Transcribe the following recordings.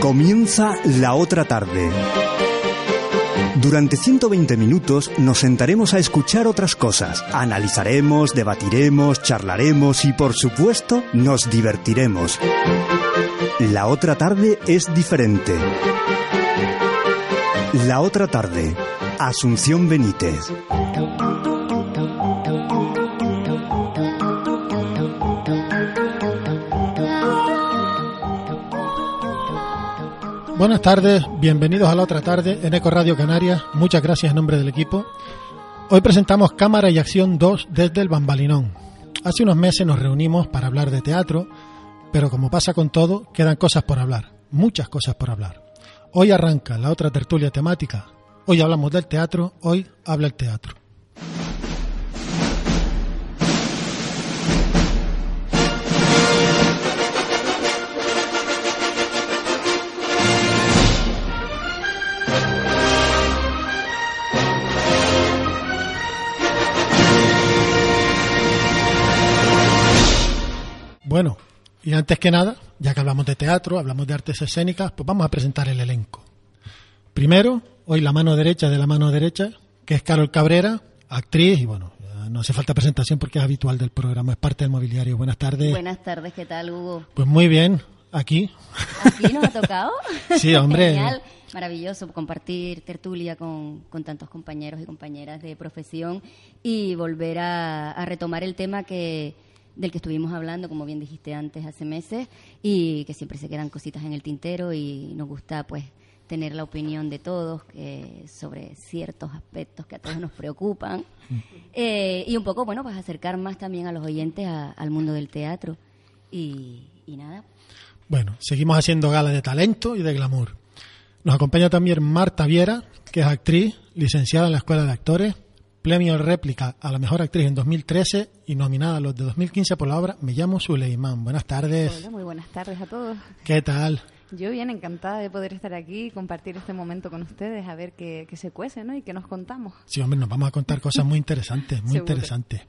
Comienza la otra tarde. Durante 120 minutos nos sentaremos a escuchar otras cosas, analizaremos, debatiremos, charlaremos y por supuesto nos divertiremos. La otra tarde es diferente. La otra tarde, Asunción Benítez. Buenas tardes, bienvenidos a la otra tarde en Eco Radio Canarias. Muchas gracias en nombre del equipo. Hoy presentamos Cámara y Acción 2 desde el Bambalinón. Hace unos meses nos reunimos para hablar de teatro, pero como pasa con todo, quedan cosas por hablar, muchas cosas por hablar. Hoy arranca la otra tertulia temática. Hoy hablamos del teatro, hoy habla el teatro. Bueno, y antes que nada, ya que hablamos de teatro, hablamos de artes escénicas, pues vamos a presentar el elenco. Primero, hoy la mano derecha de la mano derecha, que es Carol Cabrera, actriz, y bueno, no hace falta presentación porque es habitual del programa, es parte del mobiliario. Buenas tardes. Buenas tardes, ¿qué tal, Hugo? Pues muy bien, aquí. ¿Aquí nos ha tocado? sí, hombre. Genial, maravilloso compartir tertulia con, con, tantos compañeros y compañeras de profesión y volver a, a retomar el tema que del que estuvimos hablando, como bien dijiste antes, hace meses, y que siempre se quedan cositas en el tintero y nos gusta pues tener la opinión de todos eh, sobre ciertos aspectos que a todos nos preocupan eh, y un poco, bueno, pues acercar más también a los oyentes a, al mundo del teatro y, y nada. Bueno, seguimos haciendo gala de talento y de glamour. Nos acompaña también Marta Viera, que es actriz, licenciada en la Escuela de Actores, premio réplica a la mejor actriz en 2013 y nominada a los de 2015 por la obra Me llamo Suleimán. Buenas tardes. Hola, muy buenas tardes a todos. ¿Qué tal? Yo bien encantada de poder estar aquí y compartir este momento con ustedes, a ver qué, qué se cuece ¿no? y qué nos contamos. Sí, hombre, nos vamos a contar cosas muy interesantes, muy Seguro. interesantes.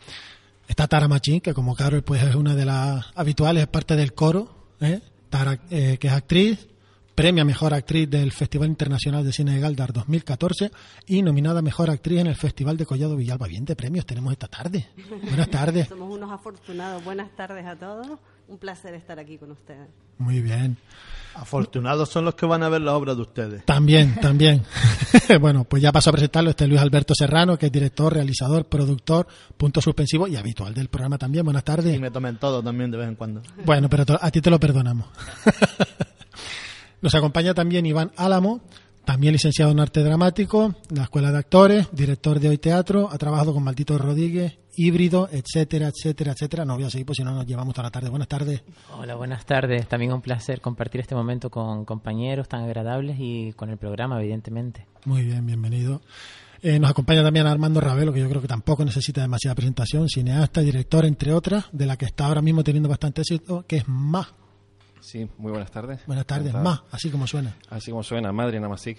Está Tara Machín, que como Carol pues es una de las habituales, es parte del coro. ¿eh? Tara, eh, que es actriz, premia Mejor Actriz del Festival Internacional de Cine de Galdar 2014 y nominada Mejor Actriz en el Festival de Collado Villalba. Bien de premios tenemos esta tarde. Buenas tardes. Somos unos afortunados. Buenas tardes a todos. Un placer estar aquí con ustedes. Muy bien. Afortunados son los que van a ver la obra de ustedes. También, también. bueno, pues ya paso a presentarlo. Este es Luis Alberto Serrano, que es director, realizador, productor, punto suspensivo y habitual del programa también. Buenas tardes. Y me tomen todo también de vez en cuando. Bueno, pero a ti te lo perdonamos. Nos acompaña también Iván Álamo, también licenciado en arte dramático, de la Escuela de Actores, director de Hoy Teatro, ha trabajado con Maldito Rodríguez, híbrido, etcétera, etcétera, etcétera. No voy a seguir, pues si no nos llevamos toda la tarde. Buenas tardes. Hola, buenas tardes. También un placer compartir este momento con compañeros tan agradables y con el programa, evidentemente. Muy bien, bienvenido. Eh, nos acompaña también Armando Ravelo, que yo creo que tampoco necesita demasiada presentación, cineasta, director, entre otras, de la que está ahora mismo teniendo bastante éxito, que es Más. Sí, muy buenas tardes. Buenas tardes, Más, así como suena. Así como suena, Madre Namasik.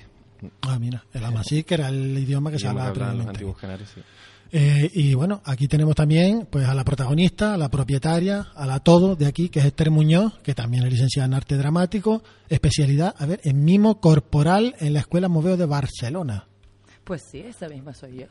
Ah, mira, el Amasik era el idioma que se hablaba los previamente. antiguos canarios, sí. Eh, y bueno, aquí tenemos también pues a la protagonista, a la propietaria, a la todo de aquí, que es Esther Muñoz, que también es licenciada en arte dramático, especialidad, a ver, en mimo corporal en la Escuela Moveo de Barcelona. Pues sí, esa misma soy yo.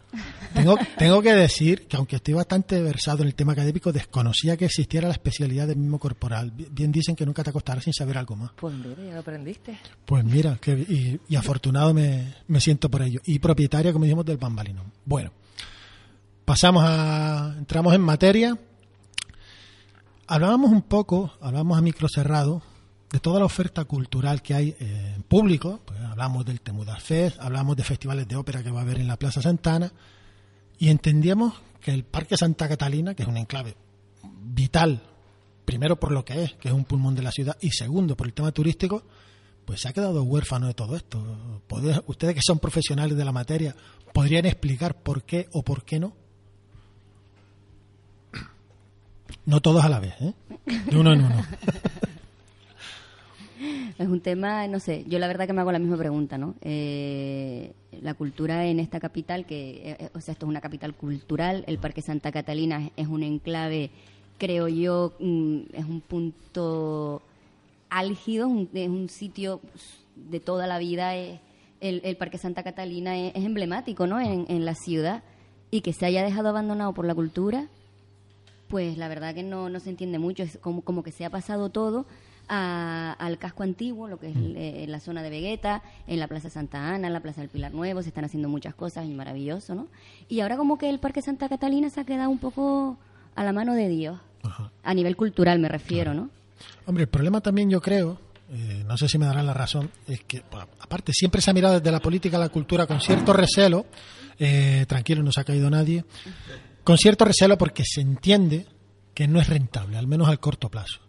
Tengo, tengo que decir que aunque estoy bastante versado en el tema académico, desconocía que existiera la especialidad de mimo corporal. Bien dicen que nunca te acostarás sin saber algo más. Pues mira, ya lo aprendiste. Pues mira, que, y, y afortunado me, me siento por ello. Y propietaria, como dijimos, del Bambalinón. Bueno, pasamos a. entramos en materia. Hablábamos un poco, hablábamos a micro cerrado, de toda la oferta cultural que hay eh, en público. Pues hablamos del Temudar Fest, hablamos de festivales de ópera que va a haber en la Plaza Santana. y entendíamos que el Parque Santa Catalina, que es un enclave vital, primero por lo que es, que es un pulmón de la ciudad, y segundo por el tema turístico, pues se ha quedado huérfano de todo esto. ¿Podés- Ustedes que son profesionales de la materia, ¿podrían explicar por qué o por qué no? No todos a la vez, ¿eh? De uno en uno. Es un tema, no sé, yo la verdad que me hago la misma pregunta, ¿no? Eh, la cultura en esta capital, que, eh, o sea, esto es una capital cultural, el Parque Santa Catalina es, un enclave, creo yo, mm, es un punto álgido, un- es un sitio de toda la vida, es- el, el Parque Santa Catalina es, es emblemático, ¿no? En, en la ciudad, y que se haya dejado abandonado por la cultura, pues la verdad que no, no se entiende mucho, es como, como que se ha pasado todo a- al casco antiguo, lo que es eh, la zona de Vegueta, en la Plaza Santa Ana, en la Plaza del Pilar Nuevo, se están haciendo muchas cosas y maravilloso, ¿no? Y ahora como que el Parque Santa Catalina se ha quedado un poco a la mano de Dios, a nivel cultural me refiero, ¿no? Hombre, el problema también yo creo, eh, no sé si me darán la razón, es que, aparte, siempre se ha mirado desde la política a la cultura con cierto recelo, eh, tranquilo, no se ha caído nadie, con cierto recelo porque se entiende que no es rentable, al menos al corto plazo.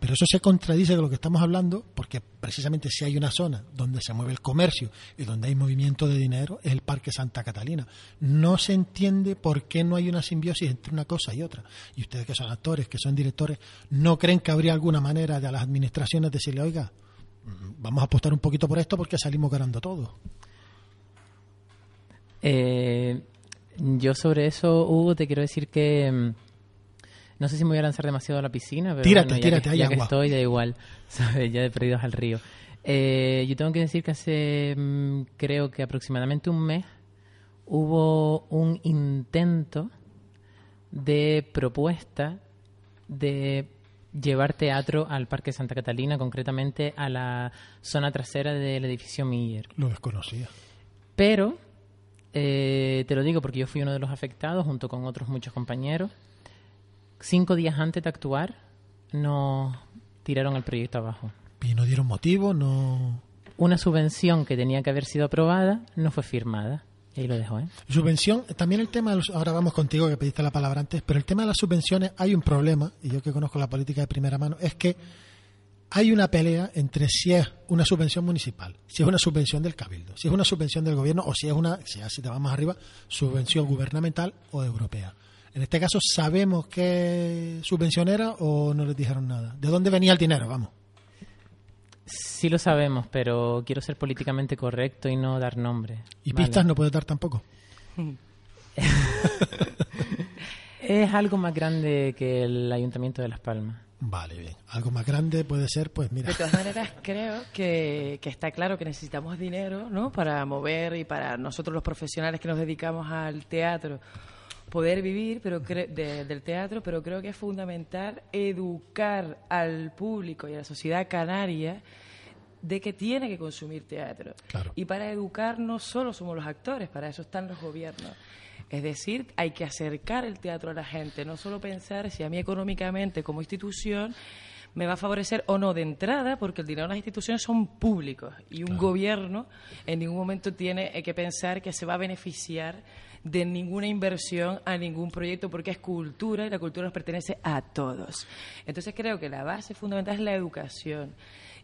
Pero eso se contradice con lo que estamos hablando, porque precisamente si hay una zona donde se mueve el comercio y donde hay movimiento de dinero, es el Parque Santa Catalina. No se entiende por qué no hay una simbiosis entre una cosa y otra. Y ustedes que son actores, que son directores, ¿no creen que habría alguna manera de las administraciones decirle, oiga, vamos a apostar un poquito por esto porque salimos ganando todo? Eh, yo sobre eso, Hugo, te quiero decir que mm, no sé si me voy a lanzar demasiado a la piscina, pero Tírate, bueno, ya tírate, que, ya que agua. estoy, da igual, ¿sabes? Ya de perdidos al río. Eh, yo tengo que decir que hace, mm, creo que aproximadamente un mes, hubo un intento de propuesta de llevar teatro al Parque Santa Catalina, concretamente a la zona trasera del edificio Miller. Lo desconocía. Pero, eh, te lo digo porque yo fui uno de los afectados junto con otros muchos compañeros. Cinco días antes de actuar, nos tiraron el proyecto abajo. Y no dieron motivo, no... Una subvención que tenía que haber sido aprobada no fue firmada. Y ahí lo dejo, ¿eh? Subvención, también el tema, de los- ahora vamos contigo que pediste la palabra antes, pero el tema de las subvenciones hay un problema, y yo que conozco la política de primera mano, es que hay una pelea entre si es una subvención municipal, si es una subvención del cabildo, si es una subvención del gobierno o si es una, si te vas más arriba, subvención gubernamental o europea. En este caso, ¿sabemos qué subvención era o no les dijeron nada? ¿De dónde venía el dinero? Vamos. Sí lo sabemos, pero quiero ser políticamente correcto y no dar nombre. Y ¿vale? pistas no puedes dar tampoco. Es algo más grande que el Ayuntamiento de Las Palmas. Vale, bien. Algo más grande puede ser, pues mira. De todas maneras, creo que, que está claro que necesitamos dinero, ¿no? Para mover y para nosotros los profesionales que nos dedicamos al teatro poder vivir pero cre- de- del teatro, pero creo que es fundamental educar al público y a la sociedad canaria de que tiene que consumir teatro. Claro. Y para educar no solo somos los actores, para eso están los gobiernos. Es decir, hay que acercar el teatro a la gente, no solo pensar si a mí económicamente como institución me va a favorecer o no de entrada, porque el dinero de las instituciones son públicos y un gobierno en ningún momento tiene eh, que pensar que se va a beneficiar de ninguna inversión a ningún proyecto porque es cultura y la cultura nos pertenece a todos. Entonces creo que la base fundamental es la educación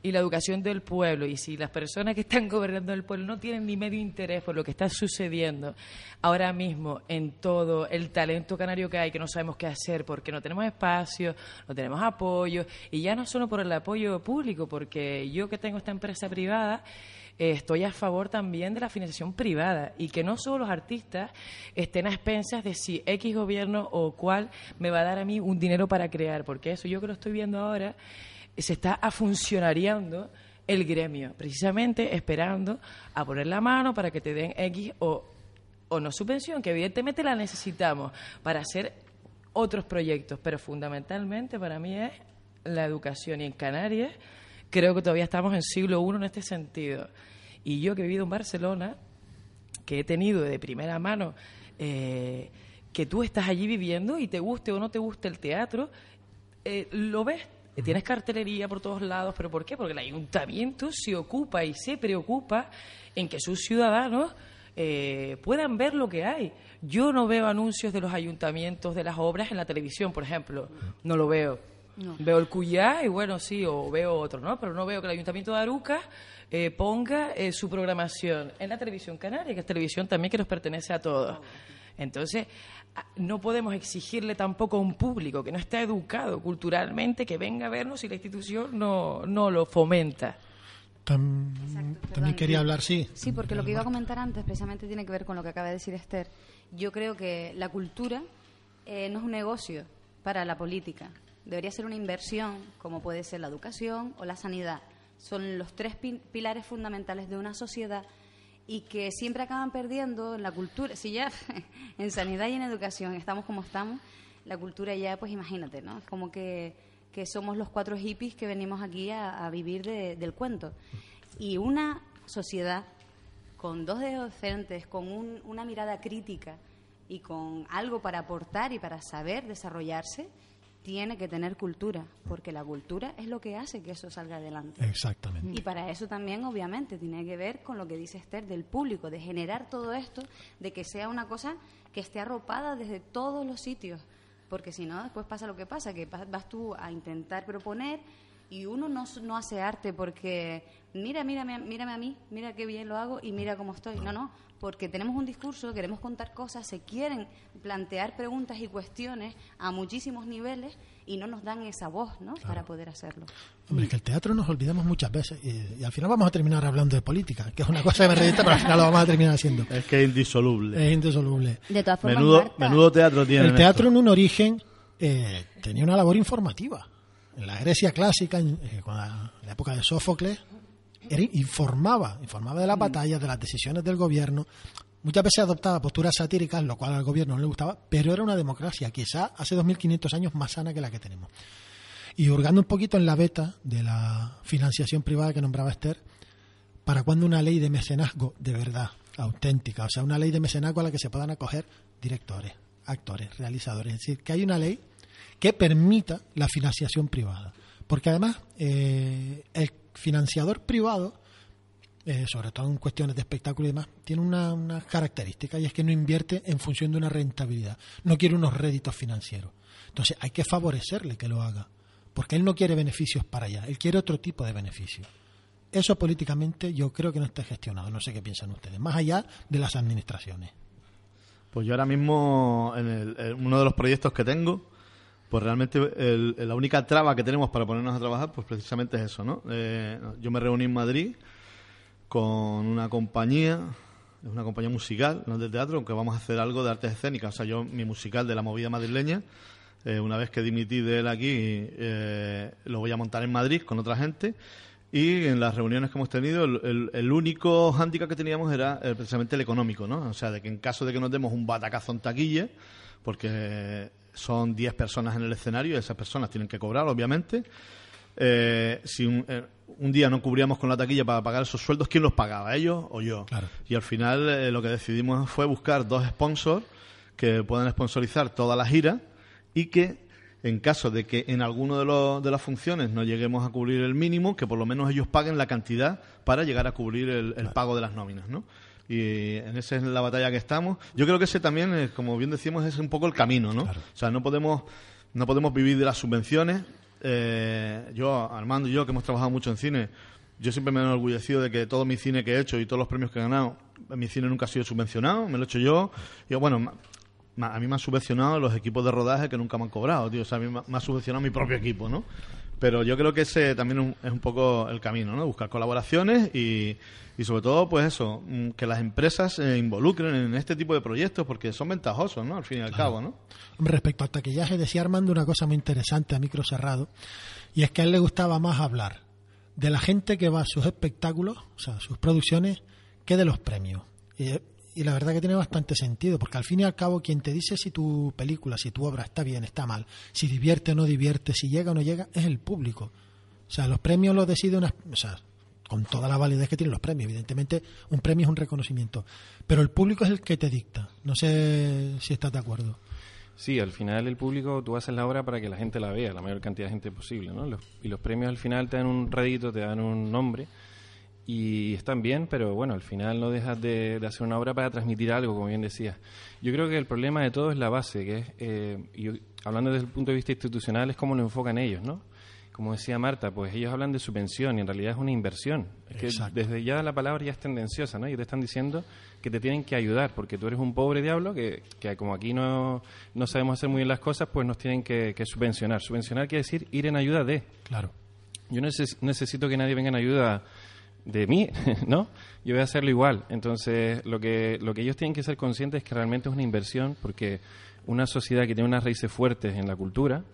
y la educación del pueblo. Y si las personas que están gobernando el pueblo no tienen ni medio interés por lo que está sucediendo ahora mismo en todo el talento canario que hay, que no sabemos qué hacer porque no tenemos espacio, no tenemos apoyo, y ya no solo por el apoyo público, porque yo que tengo esta empresa privada, eh, estoy a favor también de la financiación privada y que no solo los artistas estén a expensas de si X gobierno o cuál me va a dar a mí un dinero para crear, porque eso yo que lo estoy viendo ahora se está afuncionariando el gremio, precisamente esperando a poner la mano para que te den X o, o no subvención, que evidentemente la necesitamos para hacer otros proyectos, pero fundamentalmente para mí es la educación. Y en Canarias creo que todavía estamos en siglo I en este sentido. Y yo que he vivido en Barcelona, que he tenido de primera mano, eh, que tú estás allí viviendo y te guste o no te guste el teatro, eh, lo ves. Tienes cartelería por todos lados, pero ¿por qué? Porque el ayuntamiento se ocupa y se preocupa en que sus ciudadanos eh, puedan ver lo que hay. Yo no veo anuncios de los ayuntamientos de las obras en la televisión, por ejemplo. No lo veo. Veo el Cuyá y bueno, sí, o veo otro, ¿no? Pero no veo que el Ayuntamiento de Aruca eh, ponga eh, su programación en la televisión canaria, que es televisión también que nos pertenece a todos. Entonces, a- no podemos exigirle tampoco a un público que no está educado culturalmente que venga a vernos si la institución no, no lo fomenta. Tam- Exacto, también quería hablar, sí. Sí, porque lo que iba a comentar antes precisamente tiene que ver con lo que acaba de decir Esther. Yo creo que la cultura eh, no es un negocio para la política. Debería ser una inversión, como puede ser la educación o la sanidad. Son los tres pi- pilares fundamentales de una sociedad y que siempre acaban perdiendo en la cultura. Si ya en sanidad y en educación estamos como estamos, la cultura ya, pues imagínate, ¿no? Es como que, que somos los cuatro hippies que venimos aquí a, vivir de- del cuento. Y una sociedad con dos dedos de frente, con un- una mirada crítica y con algo para aportar y para saber desarrollarse, tiene que tener cultura, porque la cultura es lo que hace que eso salga adelante. Exactamente. Y para eso también, obviamente, tiene que ver con lo que dice Esther del público, de generar todo esto, de que sea una cosa que esté arropada desde todos los sitios. Porque si no, después pasa lo que pasa, que va- vas tú a intentar proponer y uno no, no hace arte porque, mira, mírame, mírame a mí, mira qué bien lo hago y mira cómo estoy. No, no, porque tenemos un discurso, queremos contar cosas, se quieren plantear preguntas y cuestiones a muchísimos niveles y no nos dan esa voz, ¿no? Para poder hacerlo. Hombre, que el teatro nos olvidamos muchas veces y, y al final vamos a terminar hablando de política, que es una cosa que me revienta, pero al final lo vamos a terminar haciendo. Es que es indisoluble. Es indisoluble. De todas formas, Menudo, Marta, menudo teatro tiene. El teatro en un origen eh, tenía una labor informativa. En la Grecia clásica, en, eh, en la época de Sófocles, era, informaba, informaba de las batallas, de las decisiones del gobierno. Muchas veces adoptaba posturas satíricas, lo cual al gobierno no le gustaba, pero era una democracia, quizá hace 2.500 años más sana que la que tenemos. Y hurgando un poquito en la beta de la financiación privada que nombraba Esther, ¿para cuándo una ley de mecenazgo de verdad, auténtica? O sea, una ley de mecenazgo a la que se puedan acoger directores, actores, realizadores. Es decir, que hay una ley que permita la financiación privada. Porque además, eh, el financiador privado, eh, sobre todo en cuestiones de espectáculo y demás, tiene una, una característica y es que no invierte en función de una rentabilidad. No quiere unos réditos financieros. Entonces, hay que favorecerle que lo haga. Porque él no quiere beneficios para allá, él quiere otro tipo de beneficios. Eso políticamente yo creo que no está gestionado, no sé qué piensan ustedes, más allá de las administraciones. Pues yo ahora mismo, en, el- en uno de los proyectos que tengo, pues realmente la única traba que tenemos para ponernos a trabajar, pues precisamente es eso, ¿no? Eh, yo me reuní en Madrid con una compañía, es una compañía musical, no de teatro, aunque vamos a hacer algo de artes escénicas. O sea, yo, mi musical de la movida madrileña, eh, una vez que dimití de él aquí, eh, lo voy a montar en Madrid con otra gente. Y en las reuniones que hemos tenido, el único hándicap que teníamos era eh, precisamente el económico, ¿no? O sea, de que en caso de que nos demos un batacazo en taquilla, porque son 10 personas en el escenario y esas personas tienen que cobrar, obviamente. Eh, si un, eh, un día no cubríamos con la taquilla para pagar esos sueldos, ¿quién los pagaba? ¿Ellos o yo? Claro. Y al final eh, lo que decidimos fue buscar dos sponsors que puedan sponsorizar toda la gira y que en caso de que en alguno de, los, de las funciones no lleguemos a cubrir el mínimo, que por lo menos ellos paguen la cantidad para llegar a cubrir el, el pago de las nóminas, ¿no? Y en esa es la batalla que estamos. Yo creo que ese también, eh, como bien decíamos, es un poco el camino, ¿no? Claro. O sea, no podemos, no podemos vivir de las subvenciones. Eh, yo, Armando y yo, que hemos trabajado mucho en cine, yo siempre me he enorgullecido de que todo mi cine que he hecho y todos los premios que he ganado, mi cine nunca ha sido subvencionado, me lo he hecho yo. Y bueno, a mí me han subvencionado los equipos de rodaje que nunca me han cobrado, tío. O sea, a mí me ha subvencionado mi propio equipo, ¿no? Pero yo creo que ese también es un- es un poco el camino, ¿no? Buscar colaboraciones y, y sobre todo, pues eso, mm, que las empresas se involucren en este tipo de proyectos porque son ventajosos, ¿no? Al fin y al cabo, ¿no? Respecto al taquillaje, decía Armando una cosa muy interesante a micro cerrado, y es que a él le gustaba más hablar de la gente que va a sus espectáculos, o sea, sus producciones, que de los premios. Y, y la verdad que tiene bastante sentido, porque al fin y al cabo quien te dice si tu película, si tu obra está bien, está mal, si divierte o no divierte, si llega o no llega, es el público. O sea, los premios los decide una... O sea, con toda la validez que tienen los premios. Evidentemente, un premio es un reconocimiento. Pero el público es el que te dicta. No sé si estás de acuerdo. Sí, al final el público, tú haces la obra para que la gente la vea, la mayor cantidad de gente posible, ¿no? Los- y los premios al final te dan un rédito, te dan un nombre, y están bien, pero bueno, al final no dejas de, de, hacer una obra para transmitir algo, como bien decías. Yo creo que el problema de todo es la base, que es, eh, y hablando desde el punto de vista institucional, es cómo lo enfocan ellos, ¿no? Como decía Marta, pues ellos hablan de subvención y en realidad es una inversión. Es que desde ya la palabra ya es tendenciosa, ¿no? Y te están diciendo que te tienen que ayudar, porque tú eres un pobre diablo que, que como aquí no, no sabemos hacer muy bien las cosas, pues nos tienen que, que subvencionar. Subvencionar quiere decir ir en ayuda de. Claro. Yo no necesito que nadie venga en ayuda de mí, ¿no? Yo voy a hacerlo igual. Entonces, lo que, lo que ellos tienen que ser conscientes es que realmente es una inversión porque una sociedad que tiene unas raíces fuertes en la cultura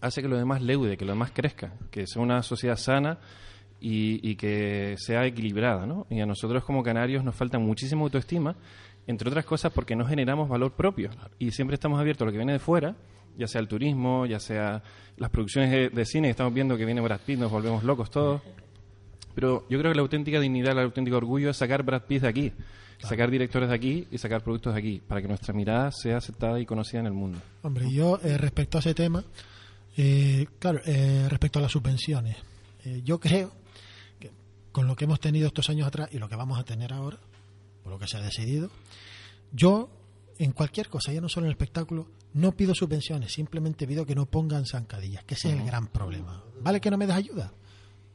hace que lo demás leude, que lo demás crezca, que sea una sociedad sana y, y que sea equilibrada, ¿no? Y a nosotros como canarios nos falta muchísima autoestima, entre otras cosas porque no generamos valor propio y siempre estamos abiertos a lo que viene de fuera, ya sea el turismo, ya sea las producciones de, de cine, estamos viendo que viene Brad Pitt, nos volvemos locos todos. Pero yo creo que la auténtica dignidad, el auténtico orgullo es sacar Brad Pitt de aquí, sacar directores de aquí y sacar productos de aquí, para que nuestra mirada sea aceptada y conocida en el mundo. Hombre, yo eh, respecto a ese tema, eh, claro, eh, respecto a las subvenciones, eh, yo creo que con lo que hemos tenido estos años atrás y lo que vamos a tener ahora, por lo que se ha decidido, yo en cualquier cosa, ya no solo en el espectáculo, no pido subvenciones, simplemente pido que no pongan zancadillas, que ese es el gran problema. ¿Vale que no me das ayuda?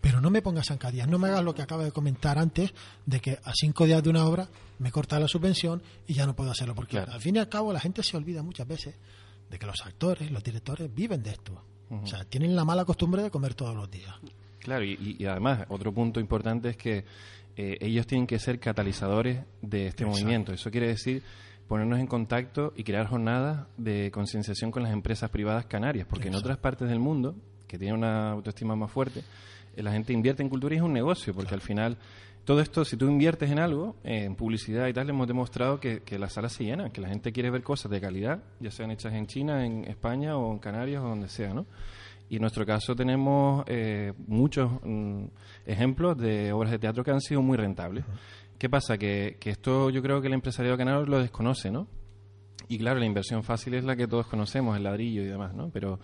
Pero no me pongas zancadillas, no me hagas lo que acaba de comentar antes, de que a cinco días de una obra me corta la subvención y ya no puedo hacerlo, porque Claro. al fin y al cabo la gente se olvida muchas veces de que los actores, los directores viven de esto. O sea, tienen la mala costumbre de comer todos los días. Claro, y, además, otro punto importante es que eh, ellos tienen que ser catalizadores de este Exacto. movimiento. Eso quiere decir ponernos en contacto y crear jornadas de concienciación con las empresas privadas canarias, porque en otras partes del mundo, que tienen una autoestima más fuerte, la gente invierte en cultura y es un negocio, porque al final todo esto, si tú inviertes en algo, en publicidad y tal, hemos demostrado que, que las salas se llenan, que la gente quiere ver cosas de calidad, ya sean hechas en China, en España o en Canarias o donde sea, ¿no? Y en nuestro caso tenemos eh, muchos mm, ejemplos de obras de teatro que han sido muy rentables. ¿Qué pasa? Que, que esto yo creo que el empresariado canario lo desconoce, ¿no? Y claro, la inversión fácil es la que todos conocemos, el ladrillo y demás, ¿no? Pero,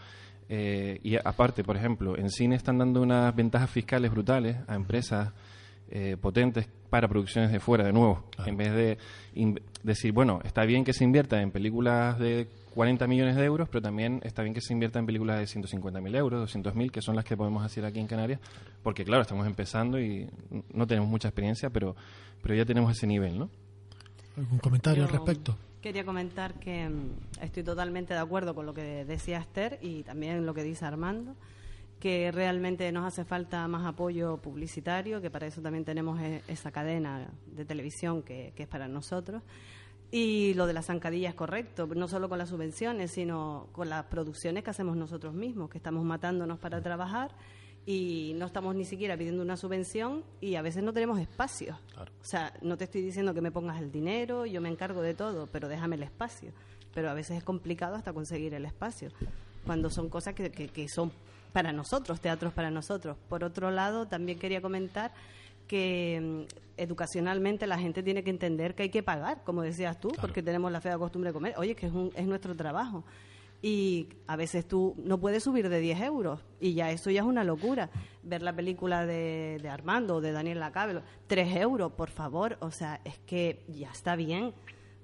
eh, y aparte, por ejemplo, en cine están dando unas ventajas fiscales brutales a empresas eh, potentes para producciones de fuera, de nuevo. En vez de decir, bueno, está bien que se invierta en películas de 40 millones de euros, pero también está bien que se invierta en películas de 150.000 euros, 200.000, que son las que podemos hacer aquí en Canarias, porque claro, estamos empezando y no tenemos mucha experiencia, pero, pero ya tenemos ese nivel, ¿no? ¿Algún comentario al respecto? Quería comentar que mm, estoy totalmente de acuerdo con lo que decía Esther y también lo que dice Armando, que realmente nos hace falta más apoyo publicitario, que para eso también tenemos e- esa cadena de televisión que, que es para nosotros. Y lo de las zancadillas es correcto, no solo con las subvenciones, sino con las producciones que hacemos nosotros mismos, que estamos matándonos para trabajar y no estamos ni siquiera pidiendo una subvención y a veces no tenemos espacio. O sea, no te estoy diciendo que me pongas el dinero, yo me encargo de todo, pero déjame el espacio. Pero a veces es complicado hasta conseguir el espacio, cuando son cosas que, que, que son para nosotros, teatros para nosotros. Por otro lado, también quería comentar que mm, educacionalmente la gente tiene que entender que hay que pagar, como decías tú, porque tenemos la fea costumbre de comer. Oye, que es, un, es nuestro trabajo. Y a veces tú no puedes subir de 10 euros y ya eso ya es una locura. Ver la película de, de Armando o de Daniel Lacabelo, 3 euros, por favor. O sea, es que ya está bien.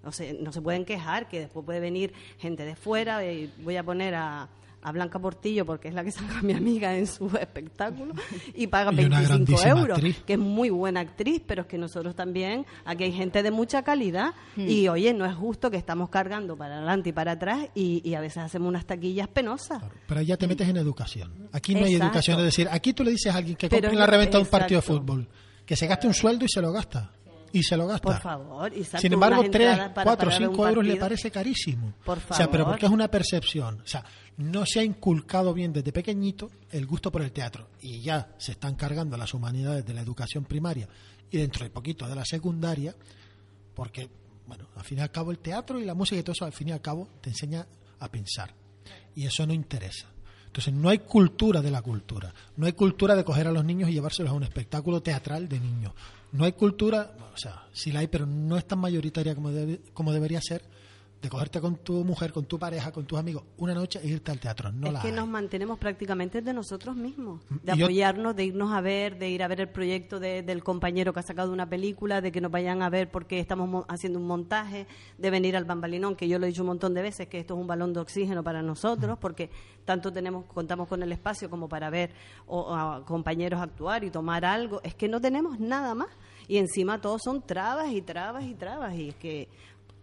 O sea, no se pueden quejar, que después puede venir gente de fuera. Y voy a poner a, a Blanca Portillo, porque es la que saca a mi amiga en su espectáculo, y paga Y una 25 grandísima euros, actriz. que es muy buena actriz, pero es que nosotros también, aquí hay gente de mucha calidad, Hmm. y oye, no es justo que estamos cargando para adelante y para atrás, y, y a veces hacemos unas taquillas penosas. Pero ahí ya te metes en educación. Aquí no hay educación, es decir, aquí tú le dices a alguien que Pero compre la reventa de un partido de fútbol, que se gaste un sueldo y se lo gasta. Y se lo gasta. Por favor, y Sin embargo, unas 3, entradas para 4, pagar un 5 euros le parece carísimo. Por O sea, pero favor. porque es una percepción. O sea, no se ha inculcado bien desde pequeñito el gusto por el teatro. Y ya se están cargando las humanidades de la educación primaria y dentro de poquito de la secundaria, porque, bueno, al fin y al cabo el teatro y la música y todo eso, al fin y al cabo, te enseña a pensar. Y eso no interesa. Entonces, no hay cultura de la cultura. No hay cultura de coger a los niños y llevárselos a un espectáculo teatral de niños. No hay cultura, o sea, sí la hay, pero no es tan mayoritaria como, como debería ser, de cogerte con tu mujer, con tu pareja, con tus amigos, una noche e irte al teatro. No es la que hay. nos mantenemos prácticamente de nosotros mismos, de Y yo- apoyarnos, de irnos a ver, de ir a ver el proyecto de- del compañero que ha sacado una película, de que nos vayan a ver porque estamos mo- haciendo un montaje, de venir al bambalinón, que yo lo he dicho un montón de veces, que esto es un balón de oxígeno para nosotros, porque tanto tenemos contamos con el espacio como para ver o, a compañeros actuar y tomar algo. Es que no tenemos nada más. Y encima todos son trabas y trabas y trabas. Y es que,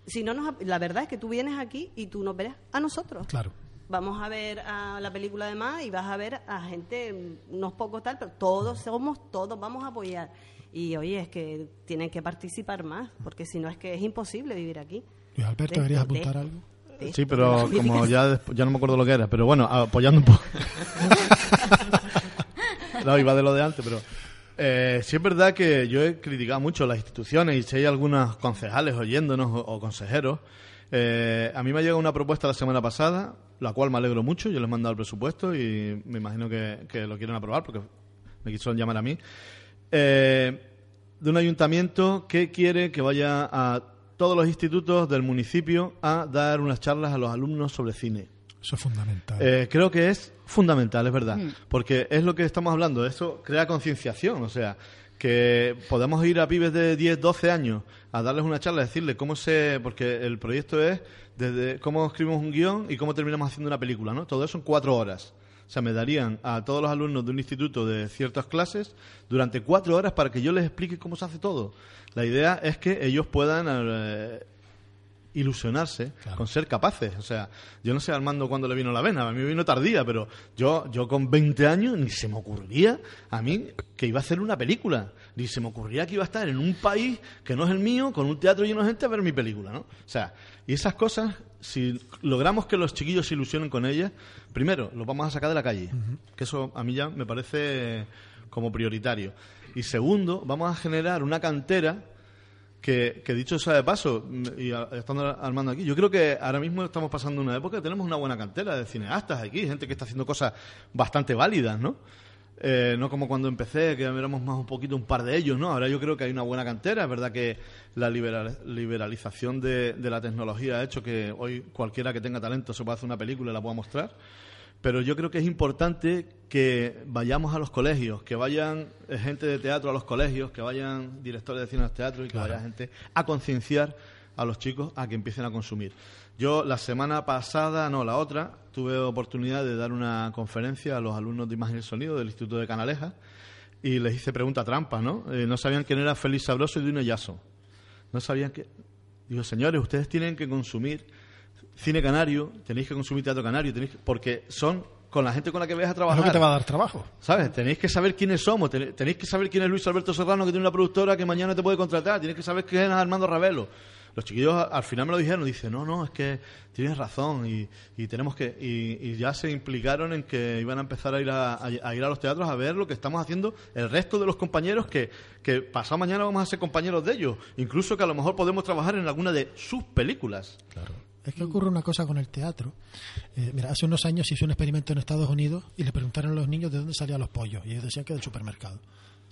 si no nos, la verdad es que tú vienes aquí y tú nos verás a nosotros Claro. vamos a ver a la película de más y vas a ver a gente, mm, unos pocos tal, pero todos somos, todos vamos a apoyar. Y oye, es que tienen que participar más, porque si no es que es imposible vivir aquí. Luis Alberto, De- ¿querías de- apuntar algo? de- Sí, pero como ya, ya no me acuerdo lo que era. Pero bueno, apoyando un poco. no, iba de lo de antes, pero. Eh, sí es verdad que yo he criticado mucho las instituciones y si hay algunos concejales oyéndonos o, consejeros. eh, a mí me ha llegado una propuesta la semana pasada, la cual me alegro mucho. Yo les he mandado el presupuesto y me imagino que, que lo quieren aprobar porque me quisieron llamar a mí. Eh, de un ayuntamiento que quiere que vaya a todos los institutos del municipio a dar unas charlas a los alumnos sobre cine. Eso es fundamental. Eh, creo que es fundamental, es verdad, porque es lo que estamos hablando, eso crea concienciación, o sea, que podemos ir a pibes de 10, 12 años a darles una charla, decirles cómo se, porque el proyecto es desde cómo escribimos un guion y cómo terminamos haciendo una película, ¿no? Todo eso en cuatro horas. O sea, me darían a todos los alumnos de un instituto de ciertas clases durante cuatro horas para que yo les explique cómo se hace todo. La idea es que ellos puedan eh, ilusionarse con ser capaces. O sea, yo no sé Armando cuándo le vino la vena, a mí me vino tardía, pero yo, yo con 20 años ni se me ocurría a mí que iba a hacer una película, ni se me ocurría que iba a estar en un país que no es el mío, con un teatro lleno de gente a ver mi película, ¿no? O sea, y esas cosas, si logramos que los chiquillos se ilusionen con ellas, primero, los vamos a sacar de la calle, que eso a mí ya me parece como prioritario. Y segundo, vamos a generar una cantera que, dicho sea de paso, mm, y estando armando aquí, yo creo que ahora mismo estamos pasando una época que tenemos una buena cantera de cineastas aquí, gente que está haciendo cosas bastante válidas, ¿no? Eh, no como cuando empecé, que éramos más un poquito un par de ellos, ¿no? Ahora yo creo que hay una buena cantera. Es verdad que la liberal- liberalización de, de la tecnología ha hecho que hoy cualquiera que tenga talento se pueda hacer una película y la pueda mostrar. Pero yo creo que es importante que vayamos a los colegios, que vayan eh, gente de teatro a los colegios, que vayan directores de cine al teatro y que vaya gente a concienciar a los chicos a que empiecen a consumir. Yo la semana pasada, no, la otra, tuve oportunidad de dar una conferencia a los alumnos de imagen y sonido del Instituto de Canaleja y les hice pregunta trampa, ¿no? Eh, no sabían quién era Félix Sabroso y Dino Yaso. No sabían que... Digo, señores, ustedes tienen que consumir cine canario, tenéis que consumir teatro canario, tenéis que- porque son con la gente con la que vais a Es trabajar. lo que te va a dar trabajo. ¿Sabes? Tenéis que saber quiénes somos, ten- tenéis que saber quién es Luis Alberto Serrano, que tiene una productora que mañana te puede contratar, tienes que saber quién es Armando Ravelo. Los chiquillos al final me lo dijeron, dice, no, no, es que tienes razón y, y tenemos que y, y ya se implicaron en que iban a empezar a ir a, a- a ir a los teatros a ver lo que estamos haciendo el resto de los compañeros que, que pasado mañana vamos a ser compañeros de ellos, incluso que a lo mejor podemos trabajar en alguna de sus películas. Es que ocurre una cosa con el teatro. Eh, mira, hace unos años hizo un experimento en Estados Unidos y le preguntaron a los niños de dónde salían los pollos. Y ellos decían que del supermercado.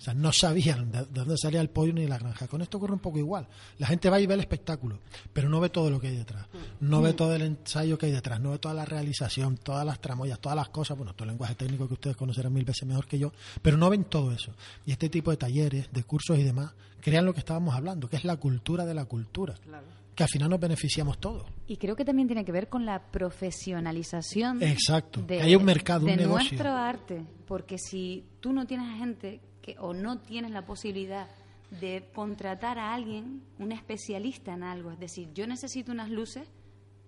O sea, no sabían de, de dónde salía el pollo ni la granja. Con esto ocurre un poco igual. La gente va y ve el espectáculo, pero no ve todo lo que hay detrás. No ve todo el ensayo que hay detrás, no ve toda la realización, todas las tramoyas, todas las cosas, bueno, todo el lenguaje técnico que ustedes conocerán mil veces mejor que yo, pero no ven todo eso. Y este tipo de talleres, de cursos y demás, crean lo que estábamos hablando, que es la cultura de la cultura. Que al final nos beneficiamos todos. Y creo que también tiene que ver con la profesionalización. Exacto, de, que hay un mercado, un de negocio. nuestro arte. Porque si tú no tienes gente que o no tienes la posibilidad de contratar a alguien, un especialista en algo, es decir, yo necesito unas luces,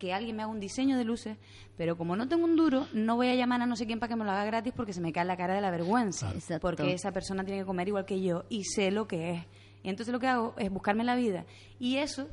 que alguien me haga un diseño de luces, pero como no tengo un duro, no voy a llamar a no sé quién para que me lo haga gratis porque se me cae la cara de la vergüenza. Exacto. Porque esa persona tiene que comer igual que yo y sé lo que es. Y entonces lo que hago es buscarme la vida. Y eso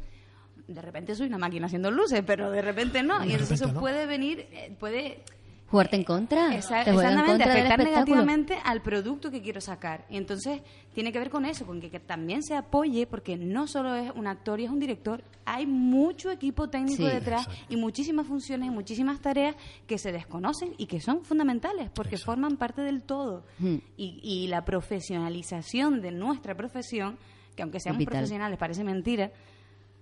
de repente soy una máquina haciendo luces, pero de repente no. De y entonces repente eso no. puede venir, eh, puede Jugarte en contra. esa- te juega en exactamente contra afectar negativamente al producto que quiero sacar. Y entonces tiene que ver con eso, con que, que también se apoye, porque no solo es un actor y es un director, hay mucho equipo técnico Sí. detrás y muchísimas funciones y muchísimas tareas que se desconocen y que son fundamentales, porque forman parte del todo. Hmm. Y, y la profesionalización de nuestra profesión, que aunque seamos Vital. profesionales parece mentira,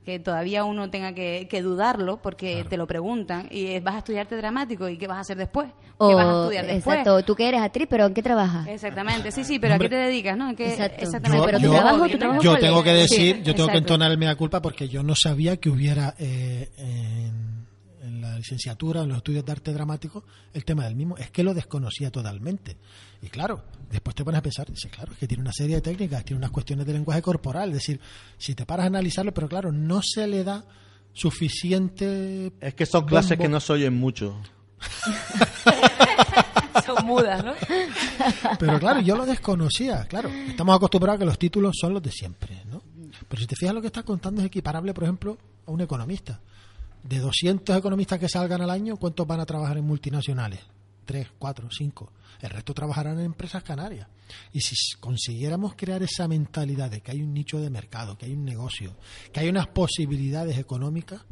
que todavía uno tenga que, que dudarlo porque te lo preguntan y es, vas a estudiarte dramático y qué vas a hacer después. ¿Qué vas a estudiar después? Exacto, tú que eres actriz, pero ¿en qué trabajas? Exactamente, sí, sí, pero ¿a qué te dedicas? ¿no? ¿En qué- Exacto. Exactamente, Yo, pero tu yo- trabajo, tu trabajo yo tengo que decir, Sí, yo tengo que exacto. entonar el mea culpa porque yo no sabía que hubiera eh, en, licenciatura, en los estudios de arte dramático, el tema del mismo. Es que lo desconocía totalmente. Y claro, después te pones a pensar, dice, claro, es que tiene una serie de técnicas, tiene unas cuestiones de lenguaje corporal. Es decir, si te paras a analizarlo, pero claro, no se le da suficiente. Es que son clases bombo. que no se oyen mucho. Son mudas, ¿no? Pero claro, yo lo desconocía, claro. Estamos acostumbrados a que los títulos son los de siempre, ¿no? Pero si te fijas lo que está contando es equiparable, por ejemplo, a un economista. De 200 economistas que salgan al año, ¿cuántos van a trabajar en multinacionales? Tres, cuatro, cinco. El resto trabajarán en empresas canarias. Y si consiguiéramos crear esa mentalidad de que hay un nicho de mercado, que hay un negocio, que hay unas posibilidades económicas,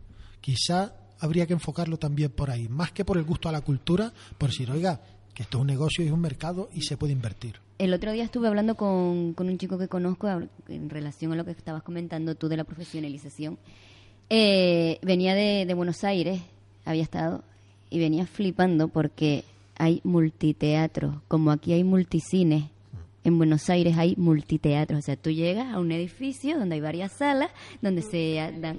quizá habría que enfocarlo también por ahí, más que por el gusto a la cultura, por decir, oiga, que esto es un negocio y es un mercado y se puede invertir. El otro día estuve hablando con, con un chico que conozco en relación a lo que estabas comentando tú de la profesionalización. Eh, venía de, de Buenos Aires, había estado, y venía flipando porque hay multiteatros, como aquí hay multicines. En Buenos Aires hay multiteatros, o sea, tú llegas a un edificio donde hay varias salas, donde se dan...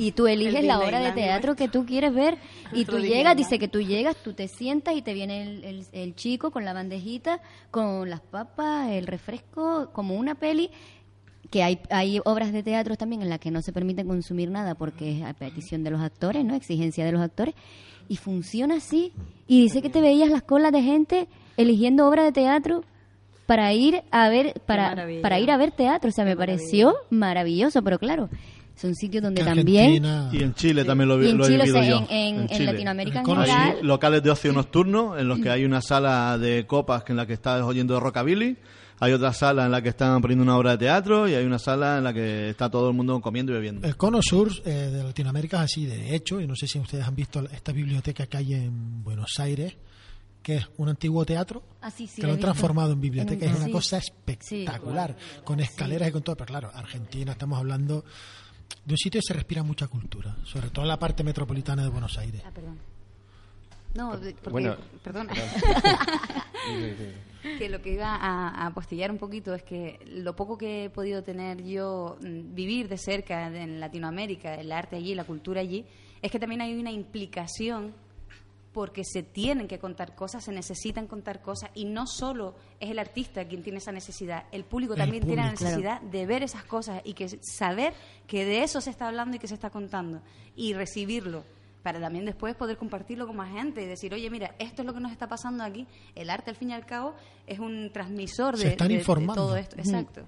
Y tú eliges la obra de teatro que tú quieres ver y tú llegas, dice que tú llegas, tú te sientas y te viene el, el- el chico con la bandejita, con las papas, el refresco, como una peli. Que hay, hay obras de teatro también en las que no se permite consumir nada porque es a petición de los actores, ¿no? Exigencia de los actores. Y funciona así. Y dice que te veías las colas de gente eligiendo obras de teatro para ir a ver para, para ir a ver teatro. O sea, me pareció maravilloso, pero claro, son sitios donde también Y en Chile también lo, y en lo he o vivido sea, yo. en, en- en Chile. Latinoamérica en Con- Hay general, locales de ocio nocturno en los que hay una sala de copas en la que estás oyendo rockabilly, hay otra sala en la que están poniendo una obra de teatro y hay una sala en la que está todo el mundo comiendo y bebiendo. El cono sur eh, de Latinoamérica es así, de hecho, y no sé si ustedes han visto esta biblioteca que hay en Buenos Aires, que es un antiguo teatro Ah, sí, sí, que lo han transformado en biblioteca. En- es una sí. cosa espectacular, con escaleras y con todo. Pero claro, Argentina, estamos hablando de un sitio que se respira mucha cultura, sobre todo en la parte metropolitana de Buenos Aires. Ah, perdón. No, porque, Bueno, perdón. que lo que iba a, apostillar un poquito es que lo poco que he podido tener yo mm, vivir de cerca en Latinoamérica, el arte allí, la cultura allí, es que también hay una implicación porque se tienen que contar cosas, se necesitan contar cosas y no solo es el artista quien tiene esa necesidad, el público El también tiene la necesidad de ver esas cosas y que saber que de eso se está hablando y que se está contando y recibirlo para también después poder compartirlo con más gente y decir, oye, mira, esto es lo que nos está pasando aquí. El arte, al fin y al cabo, es un transmisor Se de, están de- de informando. todo esto. Exacto.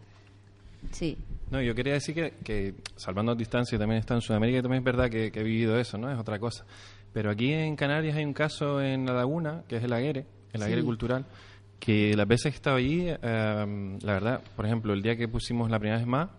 sí. No, yo quería decir que, que salvando distancia, también está en Sudamérica y también es verdad que, que he vivido eso, ¿no? Es otra cosa. Pero aquí en Canarias hay un caso en La Laguna, que es el Aguere, el Aguere Sí. Cultural, que las veces que he estado allí, eh, la verdad, por ejemplo, el día que pusimos la primera vez más,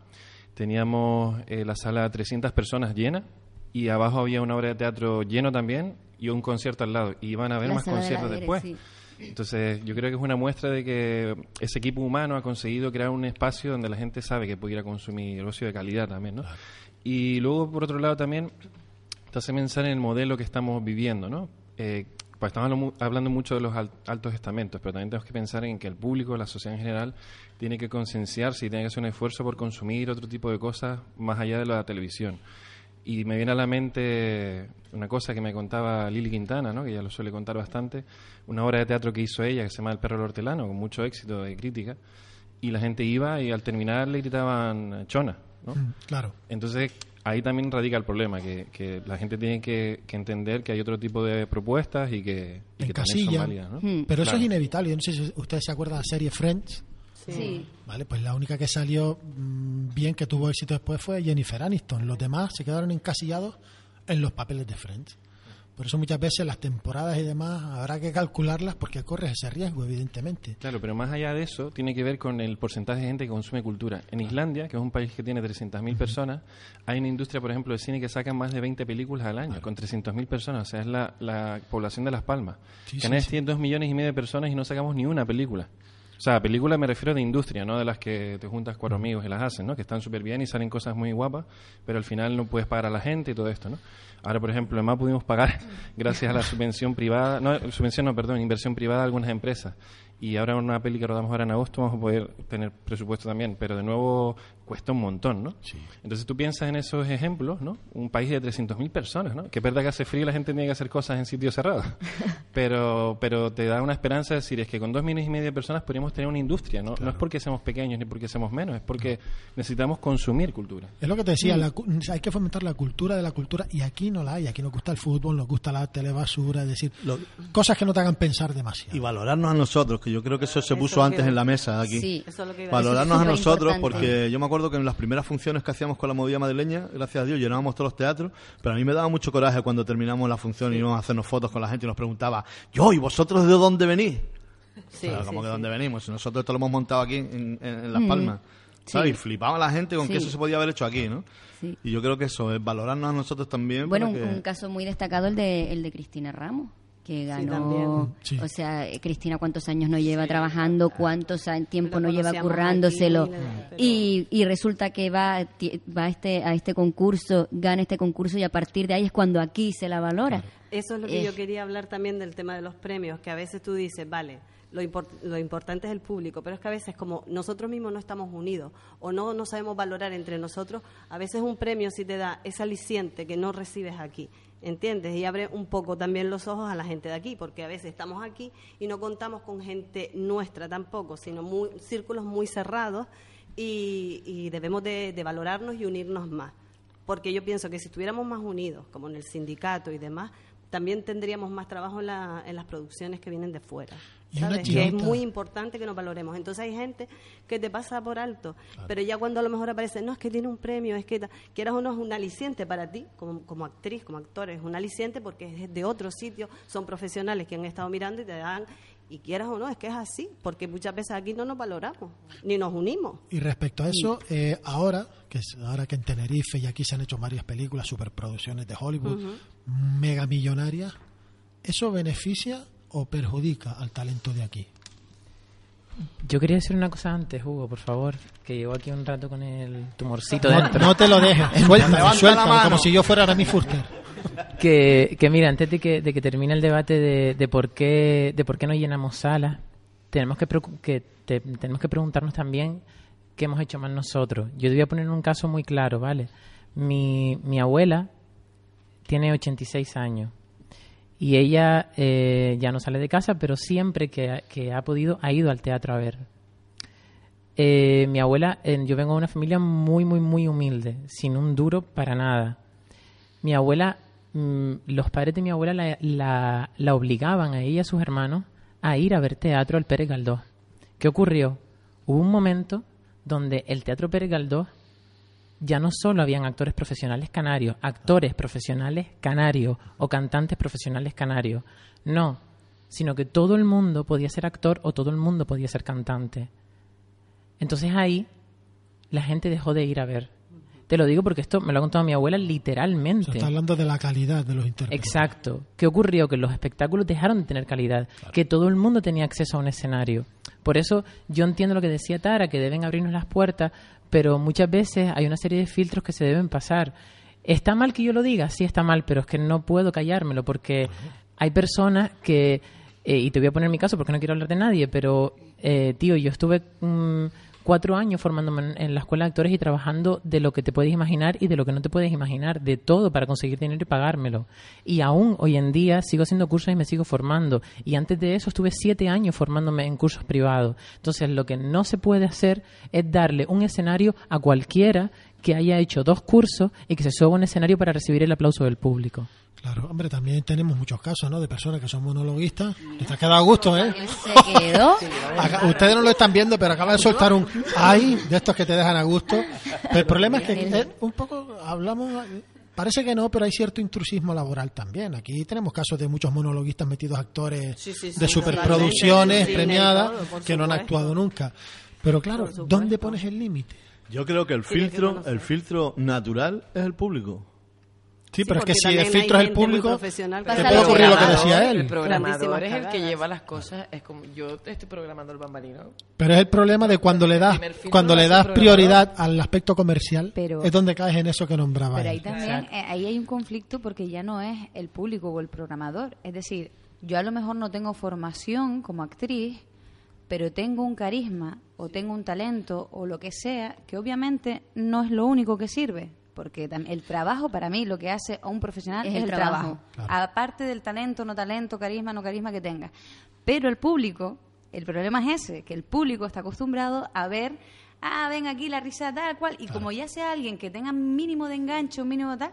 teníamos eh, la sala 300 personas llena y abajo había una obra de teatro lleno también y un concierto al lado. Y iban a La más conciertos después. sí. Entonces, yo creo que es una muestra de que ese equipo humano ha conseguido crear un espacio donde la gente sabe que puede ir a consumir ocio de calidad también, ¿no? Y luego, por otro lado, también te hace pensar en el modelo que estamos viviendo, ¿no? Eh, pues estamos hablando, mu- hablando mucho de los al- altos estamentos, pero también tenemos que pensar en que el público, la sociedad en general, tiene que concienciarse y tiene que hacer un esfuerzo por consumir otro tipo de cosas más allá de la televisión. Y me viene a la mente una cosa que me contaba Lili Quintana, ¿no? que ya lo suele contar bastante, una obra de teatro que hizo ella que se llama El perro del hortelano, con mucho éxito de crítica, y la gente iba y al terminar le gritaban chona. ¿no? Mm, Claro. Entonces ahí también radica el problema, que, que la gente tiene que, que entender que hay otro tipo de propuestas y que, y que también son válidas. ¿no? Hmm. Pero eso Claro. es inevitable. Yo no sé si ustedes se acuerdan de la serie Friends. Sí. Vale, pues la única que salió mm, bien, que tuvo éxito después, fue Jennifer Aniston. Los demás se quedaron encasillados en los papeles de Friends. Por eso muchas veces las temporadas y demás habrá que calcularlas porque corres ese riesgo, evidentemente. Claro, pero más allá de eso, tiene que ver con el porcentaje de gente que consume cultura. En Islandia, que es un país que tiene 300.000 personas, hay una industria, por ejemplo, de cine que sacan más de 20 películas al año, con 300.000 personas. O sea, es la, la población de Las Palmas. Sí, sí, Canarias sí. tiene 2 millones y medio de personas y no sacamos ni una película. O sea, película me refiero de industria, no de las que te juntas cuatro amigos y las hacen, ¿no? Que están súper bien y salen cosas muy guapas, pero al final no puedes pagar a la gente y todo esto, ¿no? Ahora, por ejemplo, además pudimos pagar, gracias a la subvención privada, no, subvención no, perdón, inversión privada de algunas empresas. Y ahora una peli que rodamos ahora en agosto vamos a poder tener presupuesto también, pero de nuevo cuesta un montón, ¿no? Entonces tú piensas en esos ejemplos, ¿no? Un país de 300.000 personas, ¿no? Que es verdad que hace frío y la gente tiene que hacer cosas en sitios cerrados, pero, pero te da una esperanza de decir, es que con dos millones y medio de personas podríamos tener una industria, ¿no? No es porque seamos pequeños ni porque seamos menos, es porque necesitamos consumir cultura. Es lo que te decía, la cu- hay que fomentar la cultura de la cultura y aquí no la hay. Aquí nos gusta el fútbol, nos gusta la telebasura, es decir, Lo- cosas que no te hagan pensar demasiado. Y valorarnos a nosotros, que yo creo que eso se puso Eso antes que- en la mesa aquí. Sí. Eso es lo que iba a decir. Valorarnos a Eso es nosotros, importante. porque yo me acuerdo que en las primeras funciones que hacíamos con la movida madrileña, gracias a Dios, llenábamos todos los teatros, pero a mí me daba mucho coraje cuando terminamos la función y íbamos a hacernos fotos con la gente y nos preguntaba, yo, ¿y vosotros de dónde venís? Sí, Claro, sí, como que sí. dónde venimos, nosotros esto lo hemos montado aquí en, en- en Las Mm. Palmas. ¿sabes? Y flipaba la gente con que eso se podía haber hecho aquí, ¿no? Y yo creo que eso es valorarnos a nosotros también. Bueno, un, que- un caso muy destacado el de, el de Cristina Ramos, que ganó. Sí. O sea, eh, Cristina, ¿cuántos años no lleva trabajando? ¿Cuántos tiempo no lleva currándoselo? aquí, pero- Y, y resulta que va, va a, este, a este concurso, gana este concurso y a partir de ahí es cuando aquí se la valora. Eso es lo que Eh. yo quería hablar también del tema de los premios, que a veces tú dices, vale, lo, import- lo importante es el público, pero es que a veces como nosotros mismos no estamos unidos o no nos sabemos valorar entre nosotros, a veces un premio sí te da ese aliciente que no recibes aquí. ¿Entiendes? Y abre un poco también los ojos a la gente de aquí, porque a veces estamos aquí y no contamos con gente nuestra tampoco, sino muy, círculos muy cerrados y, y debemos de, de valorarnos y unirnos más. Porque yo pienso que si estuviéramos más unidos, como en el sindicato y demás, también tendríamos más trabajo en, la- en las producciones que vienen de fuera. ¿sabes? Que es muy importante que nos valoremos. Entonces hay gente que te pasa por alto, pero ya cuando a lo mejor aparece, no, es que tiene un premio, es que quieras o no es un aliciente para ti, como, como actriz, como actor, es un aliciente porque es de otro sitio, son profesionales que han estado mirando y te dan, y quieras o no, es que es así, porque muchas veces aquí no nos valoramos, ni nos unimos. Y respecto a eso, eh, ahora que es- ahora que en Tenerife y aquí se han hecho varias películas, superproducciones de Hollywood, mega millonarias, ¿eso beneficia o perjudica al talento de aquí? Yo quería decir una cosa antes, Hugo, por favor, que llevo aquí un rato con el tumorcito No, dentro. no te lo dejes, suéltalo, mano. como si yo fuera Aramis Furter. que, que mira, antes de que, de que termine el debate de, de por qué de por qué no llenamos salas, tenemos que, que te- tenemos que preguntarnos también qué hemos hecho mal nosotros. Yo te voy a poner un caso muy claro, ¿vale? Mi, mi abuela tiene 86 años y ella eh, ya no sale de casa, pero siempre que, ha- podido ha ido al teatro a ver. Eh, mi abuela, eh, yo vengo de una familia muy, muy, muy humilde, sin un duro para nada. Mi abuela, mm, los padres de mi abuela la, la- la obligaban a ella y a sus hermanos a ir a ver teatro al Pérez Galdós. ¿Qué ocurrió? Hubo un momento donde el Teatro Pérez Galdós ya no solo habían actores profesionales canarios, actores profesionales canarios o cantantes profesionales canarios. No, sino que todo el mundo podía ser actor o todo el mundo podía ser cantante. Entonces ahí la gente dejó de ir a ver. Te lo digo porque esto me lo ha contado mi abuela literalmente. Se está hablando de la calidad de los intérpretes. Exacto. ¿Qué ocurrió? Que los espectáculos dejaron de tener calidad, que todo el mundo tenía acceso a un escenario. Por eso yo entiendo lo que decía Tara, que deben abrirnos las puertas, pero muchas veces hay una serie de filtros que se deben pasar. ¿Está mal que yo lo diga? Sí, está mal, pero es que no puedo callármelo porque hay personas que, eh, y te voy a poner mi caso porque no quiero hablar de nadie, pero, eh, tío, yo estuve mm, cuatro años formándome en, la escuela de actores y trabajando de lo que te puedes imaginar y de lo que no te puedes imaginar, de todo para conseguir dinero y pagármelo. Y aún hoy en día sigo haciendo cursos y me sigo formando. Y antes de eso estuve siete años formándome en cursos privados. Entonces lo que no se puede hacer es darle un escenario a cualquiera que haya hecho dos cursos y que se suba a un escenario para recibir el aplauso del público. Claro, hombre, también tenemos muchos casos, ¿no? De personas que son monologuistas. Les ha quedado a gusto, ¿eh? Se quedó. Acá- ustedes no lo están viendo, pero acaba de soltar un ay de estos que te dejan a gusto. Pero el problema es que eh, un poco hablamos, parece que no, pero hay cierto intrusismo laboral también. Aquí tenemos casos de muchos monologuistas metidos actores Sí, sí, sí, de superproducciones premiadas todo, que no han actuado nunca. Pero claro, ¿dónde pones el límite? Yo creo que el filtro, el filtro natural es el público. Sí, pero es que si el filtro es el público, te puede ocurrir lo que decía él. El programador es el que lleva las cosas. Es como yo estoy programando el bambalino. Pero es el problema de cuando le das cuando le das prioridad al aspecto comercial, Pero- es donde caes en eso que nombraba Pero él. ahí también, eh, ahí hay un conflicto porque ya no es el público o el programador. Es decir, yo a lo mejor no tengo formación como actriz, pero tengo un carisma o tengo un talento o lo que sea, que obviamente no es lo único que sirve. Porque el trabajo para mí lo que hace a un profesional Es es, el trabajo. trabajo. Aparte del talento, no talento, carisma, no carisma que tenga. Pero el público, el problema es ese, que el público está acostumbrado a ver, ah, ven aquí la risa tal cual, y como ya sea alguien que tenga mínimo de enganche, un mínimo tal,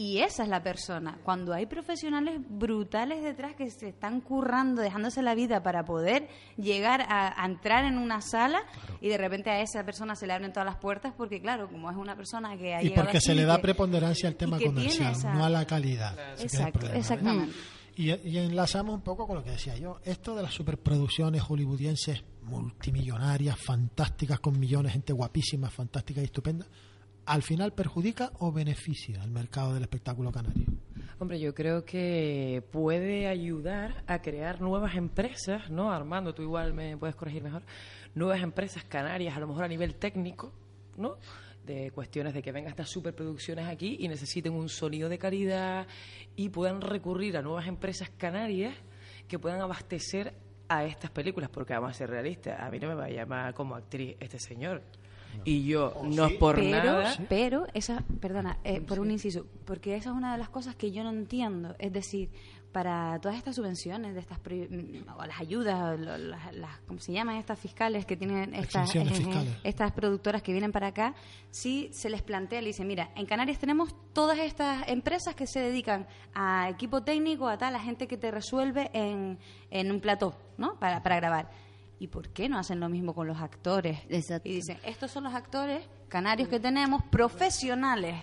y esa es la persona. Cuando hay profesionales brutales detrás que se están currando, dejándose la vida para poder llegar a, a entrar en una sala y de repente a esa persona se le abren todas las puertas porque, claro, como es una persona que ha y llegado porque se le da que- preponderancia al tema comercial, esa- no a la calidad. Exacto, exactamente. Y, y enlazamos un poco con lo que decía yo. Esto de las superproducciones hollywoodienses multimillonarias, fantásticas, con millones, gente guapísima, fantástica y estupenda, ¿al final perjudica o beneficia al mercado del espectáculo canario? Hombre, yo creo que puede ayudar a crear nuevas empresas, ¿no? Armando, tú igual me puedes corregir mejor. Nuevas empresas canarias, a lo mejor a nivel técnico, ¿no? De cuestiones de que vengan estas superproducciones aquí y necesiten un sonido de calidad y puedan recurrir a nuevas empresas canarias que puedan abastecer a estas películas, porque vamos a ser realistas, a mí no me va a llamar como actriz este señor. Y yo, no es por pero, nada. pero esa, perdona, eh, por un inciso, porque esa es una de las cosas que yo no entiendo. Es decir, para todas estas subvenciones, de estas mm, o las ayudas, o lo- las, las- ¿cómo se llaman estas fiscales que tienen estas, eh, fiscales. estas productoras que vienen para acá? Sí se les plantea, le dicen, mira, en Canarias tenemos todas estas empresas que se dedican a equipo técnico, a tal, a gente que te resuelve en, en un plató, ¿no? Para, para grabar. ¿Y por qué no hacen lo mismo con los actores? Exacto. Y dicen, estos son los actores canarios que tenemos, profesionales.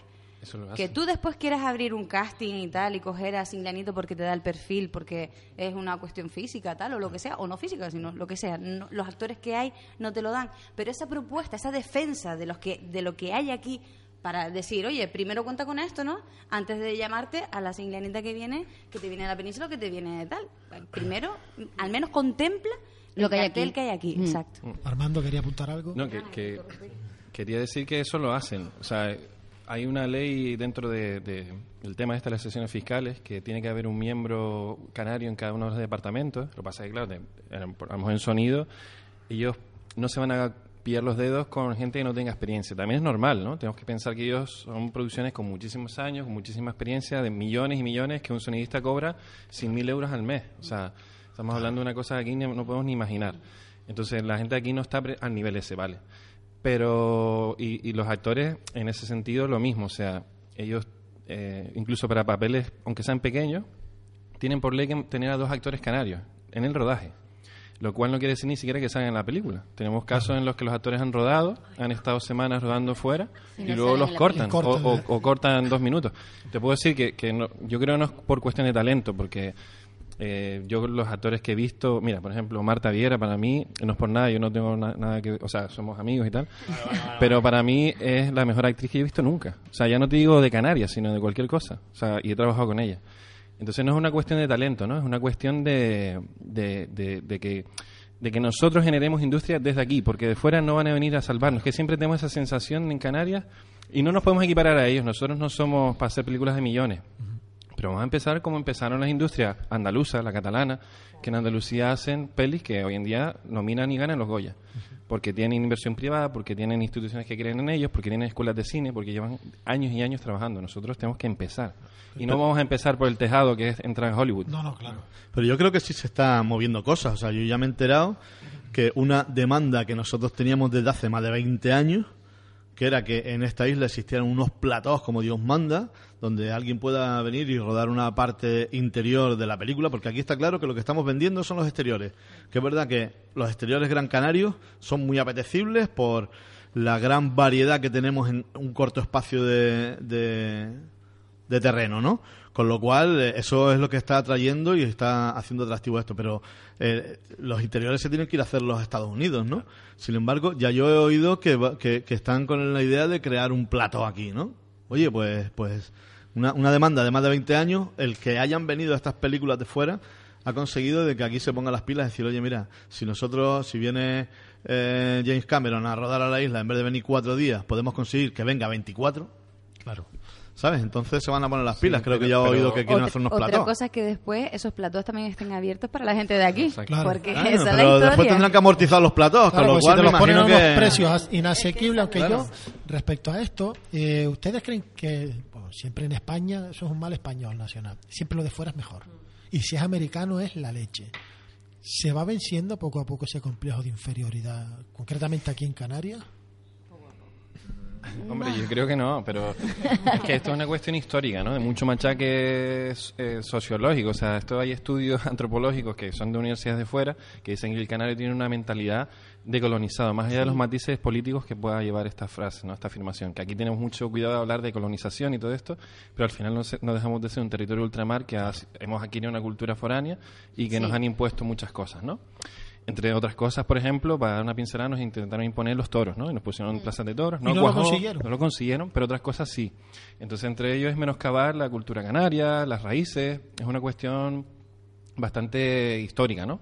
Eso lo Que tú después quieras abrir un casting y tal y coger a Singlanito porque te da el perfil, porque es una cuestión física, tal, o lo que sea, o no física, sino lo que sea. No- los actores que hay no te lo dan. Pero esa propuesta, esa defensa de, los que, de lo que hay aquí para decir, oye, primero cuenta con esto, ¿no? Antes de llamarte a la Singlanita que viene, que te viene de la península o que te viene de tal. Primero, al menos contempla Lo el que hay aquí. que hay aquí. Mm. Exacto. Armando quería apuntar algo. No, que, que- quería decir que eso lo hacen. O sea, hay una ley dentro de, de- del tema este de las sesiones fiscales que tiene que haber un miembro canario en cada uno de los departamentos. Lo que pasa es que, claro, de- en- a lo mejor en sonido, ellos no se van a pillar los dedos con gente que no tenga experiencia. También es normal, ¿no? Tenemos que pensar que ellos son producciones con muchísimos años, con muchísima experiencia, de millones y millones que un sonidista cobra sin mil euros al mes. O sea, estamos hablando de una cosa que aquí no podemos ni imaginar. Entonces, la gente aquí no está al nivel ese, ¿vale? Pero, y, y los actores, en ese sentido, lo mismo. O sea, ellos, eh, incluso para papeles, aunque sean pequeños, tienen por ley que tener a dos actores canarios en el rodaje. Lo cual no quiere decir ni siquiera que salgan en la película. Tenemos casos en los que los actores han rodado, han estado semanas rodando fuera Y luego los cortan, película. o, Cortan, o- o cortan dos minutos. Te puedo decir que, que no- yo creo que no es por cuestión de talento, porque eh, yo los actores que he visto, mira, por ejemplo, Marta Viera, para mí, no es por nada, yo no tengo na- nada que, o sea, somos amigos y tal, pero para mí es la mejor actriz que yo he visto nunca. O sea, ya no te digo de Canarias, sino de cualquier cosa. O sea, y he trabajado con ella. Entonces no es una cuestión de talento, ¿no? Es una cuestión de, de, de- de que de que nosotros generemos industria desde aquí, porque de fuera no van a venir a salvarnos, que siempre tenemos esa sensación en Canarias y no nos podemos equiparar a ellos, nosotros no somos para hacer películas de millones, pero vamos a empezar como empezaron las industrias andaluzas, la catalana, que en Andalucía hacen pelis que hoy en día nominan y ganan los Goya. Porque tienen inversión privada, porque tienen instituciones que creen en ellos, porque tienen escuelas de cine, porque llevan años y años trabajando. Nosotros tenemos que empezar. Y no vamos a empezar por el tejado que es entrar en Hollywood. No, no, claro. Pero yo creo que sí se están moviendo cosas. O sea, yo ya me he enterado que una demanda que nosotros teníamos desde hace más de 20 años, que era que en esta isla existieran unos platós como Dios manda, donde alguien pueda venir y rodar una parte interior de la película, porque aquí está claro que lo que estamos vendiendo son los exteriores. Que es verdad que los exteriores Gran Canarios son muy apetecibles por la gran variedad que tenemos en un corto espacio de, de, terreno, ¿no? Con lo cual, eh, eso es lo que está atrayendo y está haciendo atractivo esto. Pero eh, los interiores se tienen que ir a hacer los Estados Unidos, ¿no? Sin embargo, ya yo he oído que, que, que están con la idea de crear un plato aquí, ¿no? Oye, pues, pues una, una demanda de más de 20 años, el que hayan venido estas películas de fuera ha conseguido de que aquí se pongan las pilas y decir, oye, mira, si nosotros, si viene eh, James Cameron a rodar a la isla, en vez de venir cuatro días, podemos conseguir que venga 24. Claro. ¿Sabes? Entonces se van a poner las pilas. Creo que ya he oído que quieren Otra- hacer unos Otra platos. cosa es que después esos platos también estén abiertos para la gente de aquí. Claro. Porque Claro, esa es la pero después tendrán que amortizar los platos, Claro, con lo pues cual si te me los ponen a unos que... precios inasequibles, aunque Claro. yo, respecto a esto, eh, ¿ustedes creen que bueno, siempre en España eso es un mal español nacional? Siempre lo de fuera es mejor. Y si es americano es la leche. ¿Se va venciendo poco a poco ese complejo de inferioridad, concretamente aquí en Canarias? Hombre, yo creo que no, pero es que esto es una cuestión histórica, ¿no? De mucho machaque eh, sociológico. O sea, esto hay estudios antropológicos que son de universidades de fuera que dicen que el canario tiene una mentalidad de colonizado, más allá de los matices políticos que pueda llevar esta frase, ¿no? Esta afirmación. Que aquí tenemos mucho cuidado de hablar de colonización y todo esto, pero al final no, se- no dejamos de ser un territorio ultramar que ha- hemos adquirido una cultura foránea y que nos han impuesto muchas cosas, ¿no? Entre otras cosas, por ejemplo, para dar una pincelada, nos intentaron imponer los toros, ¿no? Y nos pusieron en plazas de toros. Y no lo consiguieron. No lo consiguieron, pero otras cosas sí. Entonces, entre ellos es menoscabar la cultura canaria, las raíces. Es una cuestión bastante histórica, ¿no?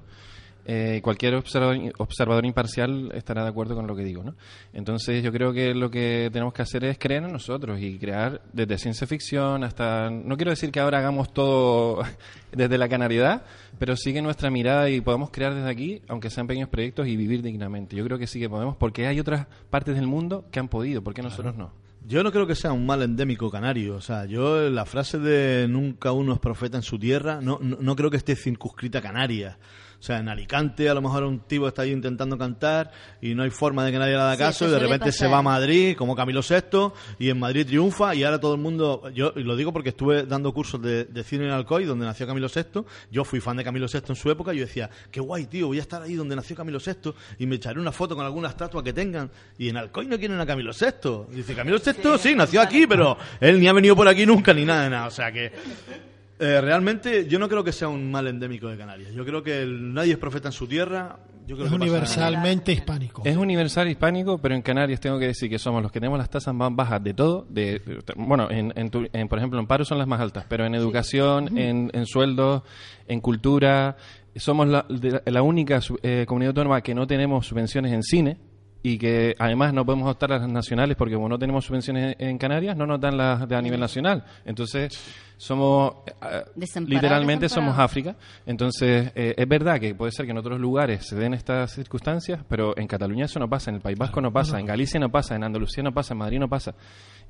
Eh, cualquier observador, observador imparcial estará de acuerdo con lo que digo, ¿no? Entonces yo creo que lo que tenemos que hacer es creer en nosotros y crear desde ciencia ficción hasta... No quiero decir que ahora hagamos todo desde la canariedad, pero sí que nuestra mirada y podamos crear desde aquí, aunque sean pequeños proyectos, y vivir dignamente. Yo creo que sí que podemos, porque hay otras partes del mundo que han podido, ¿por qué nosotros no? Yo no creo que sea un mal endémico canario. O sea, yo la frase de nunca uno es profeta en su tierra, no, no, no creo que esté circunscrita a Canarias. O sea, en Alicante a lo mejor un tipo está ahí intentando cantar y no hay forma de que nadie le haga Sí, caso y de repente se va a Madrid como Camilo VI y en Madrid triunfa y ahora todo el mundo, yo lo digo porque estuve dando cursos de, de cine en Alcoy donde nació Camilo VI, yo fui fan de Camilo VI en su época y yo decía, qué guay tío, voy a estar ahí donde nació Camilo VI y me echaré una foto con alguna estatua que tengan y en Alcoy no quieren a Camilo VI. Y dice, Camilo VI sí, nació aquí, pero él ni ha venido por aquí nunca ni nada de nada, o sea que... eh, realmente yo no creo que sea un mal endémico de Canarias. Yo creo que el- nadie es profeta en su tierra. Yo creo Es que pasa- universalmente hispánico. Es universal hispánico, pero en Canarias tengo que decir que somos los que tenemos las tasas más bajas de todo. De, bueno, en, en tu- en, por ejemplo, en paro son las más altas, pero en educación, en, en sueldos, en cultura, somos la, de- la única eh, comunidad autónoma que no tenemos subvenciones en cine y que además no podemos optar a las nacionales porque como no tenemos subvenciones en, Canarias, no nos dan las de a nivel nacional. Entonces, somos, eh, literalmente somos. África. Entonces, eh, es verdad que puede ser que en otros lugares se den estas circunstancias, pero en Cataluña eso no pasa, en el País Vasco no pasa, en Galicia no pasa, en Andalucía no pasa, en Madrid no pasa.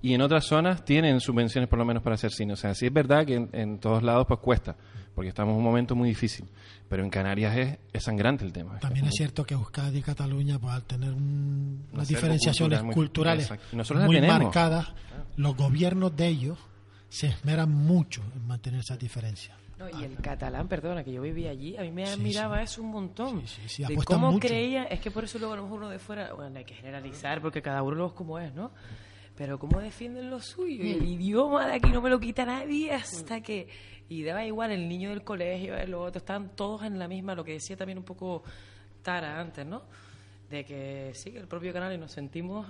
Y en otras zonas tienen subvenciones por lo menos para hacer cine. O sea, sí es verdad que en, en todos lados pues cuesta, porque estamos en un momento muy difícil. Pero en Canarias es, es sangrante el tema. También es muy- cierto que Euskadi y Cataluña, pues al tener un- Un unas diferenciaciones cultural muy- culturales exacto. Muy marcadas, los gobiernos de ellos se esmeran mucho en mantener esas diferencias. No, y el catalán, perdona, que yo vivía allí, a mí me Sí, admiraba sí. eso un montón. Sí, sí, sí, de cómo mucho. creía, es que por eso luego a lo mejor uno de fuera, bueno, hay que generalizar porque cada uno lo es como es, ¿no? Pero cómo defienden lo suyo y el idioma de aquí no me lo quita nadie hasta que... Y daba igual el niño del colegio, el otro, están todos en la misma, lo que decía también un poco Tara antes, ¿no? De que sí, que el propio canal y nos sentimos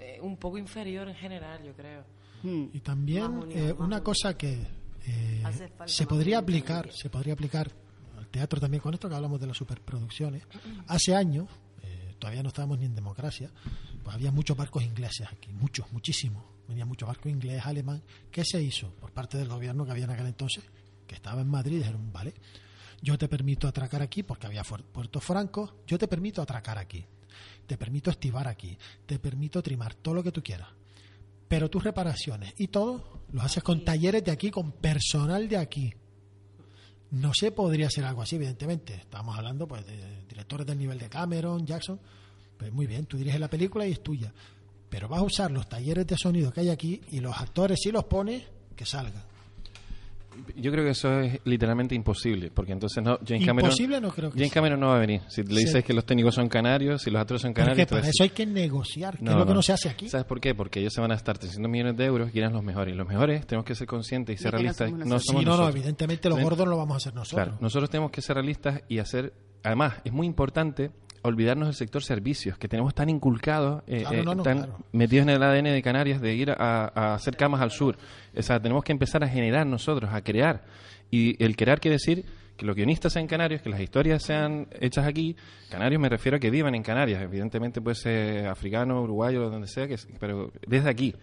eh, un poco inferior en general, yo creo. Hmm. Y también eh, una cosa que eh, se podría aplicar, se podría aplicar al teatro también con esto que hablamos de las superproducciones. Hace años, todavía no estábamos ni en democracia, pues había muchos barcos ingleses aquí, muchos, muchísimos. Venía muchos barcos inglés, alemán. ¿Qué se hizo por parte del gobierno que había en aquel entonces? Que estaba en Madrid, dijeron, vale, yo te permito atracar aquí porque había puertos francos, yo te permito atracar aquí, te permito estivar aquí, te permito trimar todo lo que tú quieras. Pero tus reparaciones y todo los haces con talleres de aquí, con personal de aquí. No se podría hacer algo así, evidentemente. Estamos hablando pues de directores del nivel de Cameron, Jackson. Pues muy bien, tú diriges la película y es tuya. Pero vas a usar los talleres de sonido que hay aquí y los actores si los pones, que salgan. Yo creo que eso es literalmente imposible, porque entonces no, James Cameron, Imposible no creo que James sea. Cameron no va a venir. Si le Sí. dices que los técnicos son canarios, si los actores son Porque canarios, para entonces eso hay que negociar, que No, es lo que no. no se hace aquí. ¿Sabes por qué? Porque ellos se van a estar 300 millones de euros y quieren los mejores. Y los mejores tenemos que ser conscientes y ser realistas. somos No somos Sí, no, no, evidentemente los ¿Sí? gordos lo vamos a hacer nosotros. Claro, nosotros tenemos que ser realistas y hacer... Además, es muy importante olvidarnos del sector servicios, que tenemos tan inculcados, eh, Claro, eh, no, no, tan claro. metidos en el ADN de Canarias de ir a, a hacer camas al sur. O sea, tenemos que empezar a generar nosotros, a crear. Y el crear quiere decir que los guionistas sean canarios, que las historias sean hechas aquí. Canarios me refiero a que vivan en Canarias. Evidentemente puede ser africano, uruguayo, donde sea, que, pero desde aquí.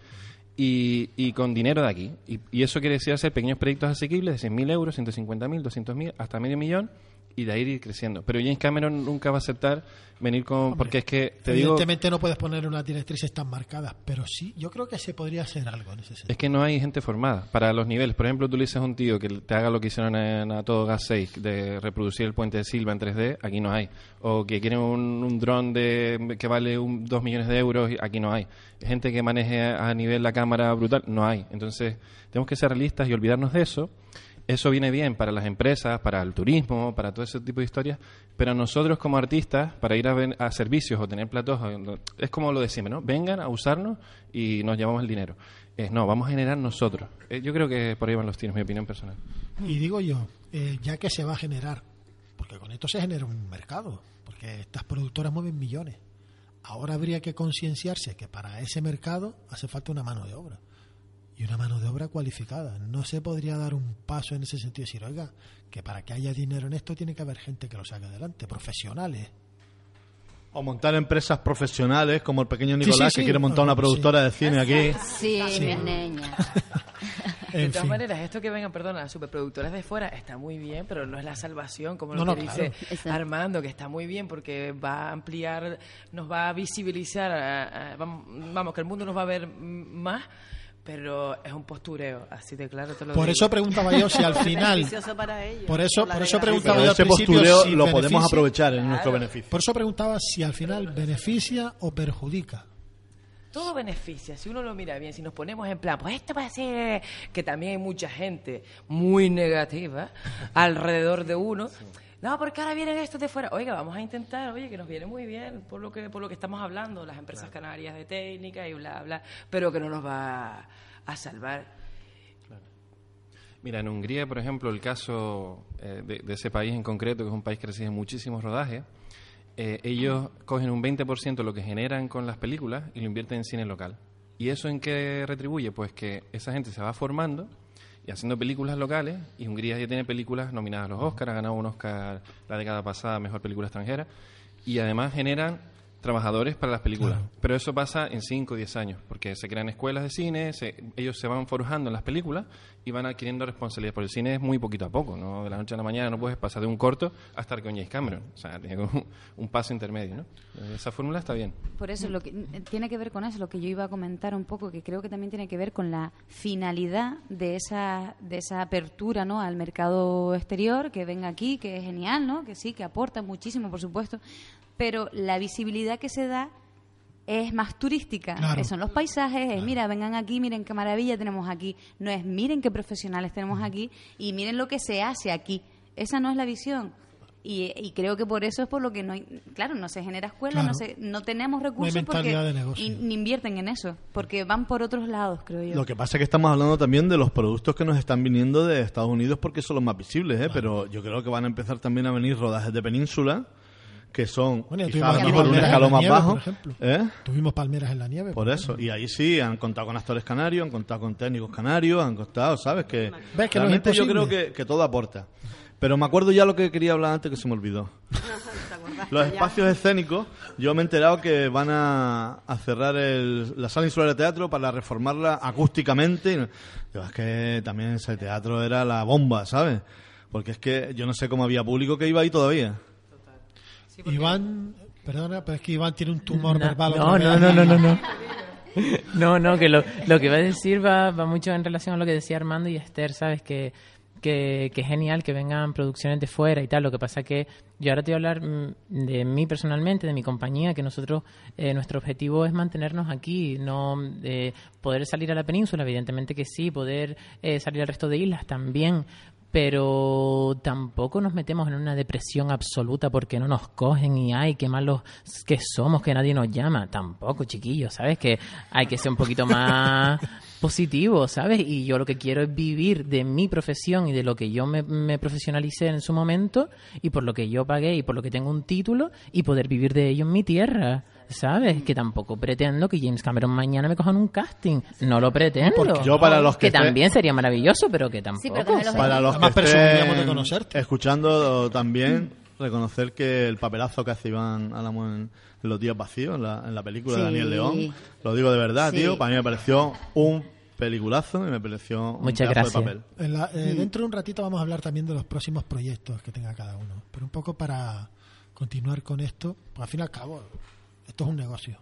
Y, y con dinero de aquí. Y, y eso quiere decir hacer pequeños proyectos asequibles de 100.000 euros, 150.000, 200.000, hasta medio millón y de ahí ir creciendo. Pero James Cameron nunca va a aceptar venir con... porque es que, te digo, Evidentemente no puedes poner unas directrices tan marcadas, pero sí, yo creo que se podría hacer algo en ese sentido. es que no hay gente formada para los niveles. Por ejemplo, tú le dices a un tío que te haga lo que hicieron en A Todo Gas 6, de reproducir el puente de Silva en 3D, aquí no hay. O que quieren un, un dron de, que vale un, 2 millones de euros, aquí no hay. Gente que maneje a nivel la cámara brutal, no hay. Entonces, tenemos que ser realistas y olvidarnos de eso. Eso viene bien para las empresas, para el turismo, para todo ese tipo de historias, pero nosotros como artistas, para ir a, ven- a servicios o tener platos, es como lo decimos, ¿no? Vengan a usarnos y nos llevamos el dinero. No, vamos a generar nosotros. Eh, yo creo que por ahí van los tiros, mi opinión personal. Y digo yo, eh, ya que se va a generar, porque con esto se genera un mercado, porque estas productoras mueven millones. Ahora habría que concienciarse que para ese mercado hace falta una mano de obra. Y una mano de obra cualificada. No se podría dar un paso en ese sentido y decir, oiga, que para que haya dinero en esto tiene que haber gente que lo saque adelante, profesionales. O montar empresas profesionales como el pequeño Nicolás sí, que quiere montar una sí. productora de cine aquí. Sí, mi niña. De En todas fin. maneras, esto que vengan, perdona, superproductores de fuera está muy bien, pero no es la salvación, como No, lo no, que dice. Armando, que está muy bien porque va a ampliar, nos va a visibilizar, a- a- vamos, vamos, que el mundo nos va a ver más, pero es un postureo, así de claro te lo Por digo. eso preguntaba yo si al final... Beneficioso para ellos. Por eso, por eso preguntaba yo al ese postureo si lo podemos aprovechar en nuestro beneficio. Por eso preguntaba si al final beneficia o perjudica. Todo beneficia, si uno lo mira bien, si nos ponemos en plan, pues esto va a ser que también hay mucha gente muy negativa alrededor de uno. No, porque ahora vienen estos de fuera. Oiga, vamos a intentar, oye, que nos viene muy bien por lo que por lo que estamos hablando, las empresas canarias de técnica y bla bla, pero que no nos va a salvar. Mira, en Hungría, por ejemplo, el caso eh, de, de ese país en concreto, que es un país que recibe muchísimos rodajes, eh, ellos cogen un 20% de lo que generan con las películas y lo invierten en cine local. ¿Y eso en qué retribuye? Pues que esa gente se va formando y haciendo películas locales, y Hungría ya tiene películas nominadas a los Oscars, ha ganado un Oscar la década pasada, Mejor Película Extranjera, y además generan trabajadores para las películas. Claro. Pero eso pasa en 5 o 10 años, porque se crean escuelas de cine, se- ellos se van forjando en las películas y van adquiriendo responsabilidad. Porque el cine es muy poquito a poco, ¿no? De la noche a la mañana no puedes pasar de un corto a estar con James Cameron. O sea, tiene como un paso intermedio, ¿no? Esa fórmula está bien. Por eso lo que tiene que ver con eso, lo que yo iba a comentar un poco, que creo que también tiene que ver con la finalidad de esa de esa apertura, ¿no? al mercado exterior, que venga aquí, que es genial, ¿no? Que sí, que aporta muchísimo, por supuesto, pero la visibilidad que se da es más turística. Claro. Eh, Son los paisajes, es mira, vengan aquí, miren qué maravilla tenemos aquí. No es miren qué profesionales tenemos aquí y miren lo que se hace aquí. Esa no es la visión. Y, y creo que por eso es por lo que no hay, claro, no se genera escuela, Claro. no se, no tenemos recursos porque mentalidad de negocio. y- ni invierten en eso, porque van por otros lados, creo yo. Lo que pasa es que estamos hablando también de los productos que nos están viniendo de Estados Unidos porque son los más visibles, ¿eh? pero yo creo que van a empezar también a venir rodajes de península que son Bueno, quizás a tuvimos lo mejor un escalón más nieve, bajo. por ejemplo. ¿eh? Tuvimos palmeras en la nieve. Por eso, y ahí sí han contado con actores canarios, han contado con técnicos canarios, han contado, ¿sabes? Que, ¿Ves que no realmente yo creo que, que todo aporta. Pero me acuerdo ya lo que quería hablar antes que se me olvidó. Los espacios escénicos, yo me he enterado que van a, a cerrar el- la sala insular de teatro para reformarla acústicamente. Y no- Digo, es que también ese teatro era la bomba, ¿sabes? Porque es que yo no sé cómo había público que iba ahí todavía. Iván, perdona, pero es que Iván tiene un tumor No, verbal. no, no, no, no, no, no. No, no, que lo, lo que va a decir va, va mucho en relación a lo que decía Armando y Esther, ¿sabes? Que, que, que es genial que vengan producciones de fuera y tal. Lo que pasa que yo ahora te voy a hablar mm, de mí personalmente, de mi compañía, que nosotros, eh, nuestro objetivo es mantenernos aquí, no eh, poder salir a la península, evidentemente que sí, poder eh, salir al resto de islas también, pero tampoco nos metemos en una depresión absoluta porque no nos cogen y ay, qué malos que somos, que nadie nos llama. Tampoco, chiquillos, ¿sabes? Que hay que ser un poquito más positivo, ¿sabes? Y yo lo que quiero es vivir de mi profesión y de lo que yo me, me profesionalicé en su momento y por lo que yo pagué y por lo que tengo un título y poder vivir de ello en mi tierra. ¿Sabes? Que tampoco pretendo que James Cameron mañana me cojan un casting. No lo pretendo. Yo para los que esté- también sería maravilloso, pero que tampoco. pero lo ¿sabes? Para los que estén de conocerte. escuchando también reconocer que el papelazo que hace Iván Álamo en, Los días vacíos, en la, en la película de Sí. Daniel León, lo digo de verdad, Sí. tío, para mí me pareció un peliculazo y me pareció un Muchas pedazo de gracias. papel. En la- eh, Dentro de un ratito vamos a hablar también de los próximos proyectos que tenga cada uno. Pero un poco para continuar con esto, pues al fin y al cabo, esto es un negocio.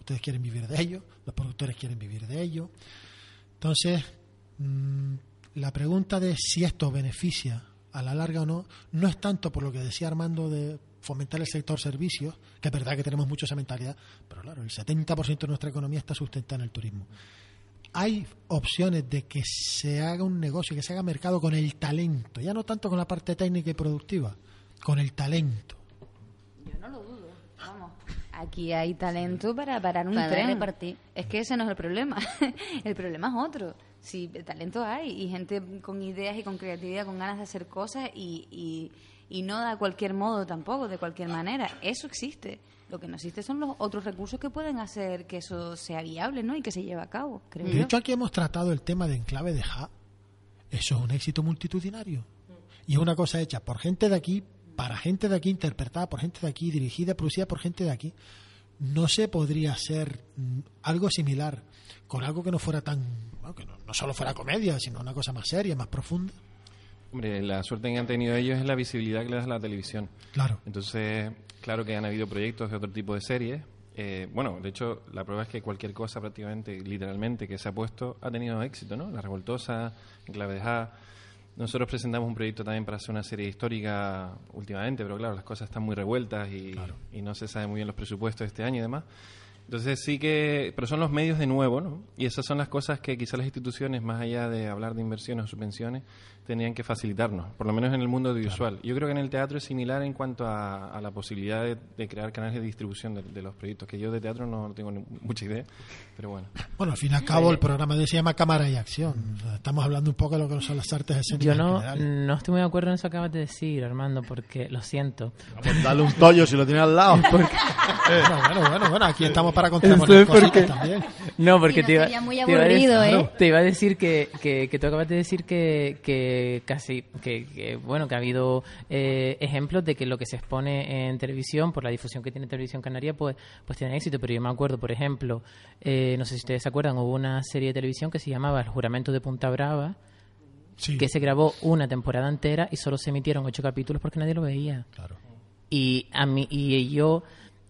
Ustedes quieren vivir de ello, los productores quieren vivir de ello. Entonces, mm, la pregunta de si esto beneficia a la larga o no, no es tanto por lo que decía Armando de fomentar el sector servicios, que es verdad que tenemos mucho esa mentalidad, pero claro, el 70% de nuestra economía está sustentada en el turismo hay opciones de que se haga un negocio, que se haga mercado con el talento, ya no tanto con la parte técnica y productiva, con el talento. Yo no lo dudo. Aquí hay talento para parar un Para tren. repartir. Es que ese no es el problema. el problema es otro. Sí, talento hay y gente con ideas y con creatividad, con ganas de hacer cosas y, y, y no de cualquier modo tampoco, de cualquier manera. Eso existe. Lo que no existe son los otros recursos que pueden hacer que eso sea viable ¿no? y que se lleve a cabo, creo De yo. hecho, aquí hemos tratado el tema de enclave de Ja. Eso es un éxito multitudinario. Y es una cosa hecha por gente de aquí, para gente de aquí, interpretada por gente de aquí, dirigida, producida por gente de aquí. No se podría hacer mm, algo similar con algo que no fuera tan. bueno, que no, no solo fuera comedia, sino una cosa más seria, más profunda. Hombre, la suerte que han tenido ellos es la visibilidad que les da la televisión. Claro. Entonces, claro que han habido proyectos de otro tipo de series. Eh, bueno, de hecho, la prueba es que cualquier cosa prácticamente, literalmente, que se ha puesto ha tenido éxito, ¿no? La Revoltosa, en clave de Ja. Nosotros presentamos un proyecto también para hacer una serie histórica últimamente, pero claro, las cosas están muy revueltas y, y no se sabe muy bien los presupuestos de este año y demás. Entonces sí que, pero son los medios de nuevo, ¿no? Y esas son las cosas que quizás las instituciones, más allá de hablar de inversiones o subvenciones, tenían que facilitarnos, por lo menos en el mundo audiovisual. Yo creo que en el teatro es similar en cuanto a, a la posibilidad de, de crear canales de distribución de, de los proyectos, que yo de teatro no tengo ni- mucha idea, pero bueno. Bueno, al fin y al cabo, el programa de hoy se llama Cámara y Acción. O sea, estamos hablando un poco de lo que son las artes escénicas. Yo no, no estoy muy de acuerdo en eso que acabas de decir, Armando, porque lo siento. Vamos, dale un tollo si lo tiene al lado. Bueno, bueno, bueno, bueno, aquí estamos para contraponer cositas porque- también. No, porque Sí, no te, iba, sería muy te iba a aburrido, decir, ¿eh? te iba a decir que, que, que tú acabas de decir que, que casi, que, que, bueno, que ha habido eh, ejemplos de que lo que se expone en televisión, por la difusión que tiene Televisión Canaria, pues, pues tiene éxito. Pero yo me acuerdo, por ejemplo, eh, no sé si ustedes se acuerdan, hubo una serie de televisión que se llamaba El Juramento de Punta Brava, Sí, que se grabó una temporada entera y solo se emitieron ocho capítulos porque nadie lo veía. claro. Y a mí y yo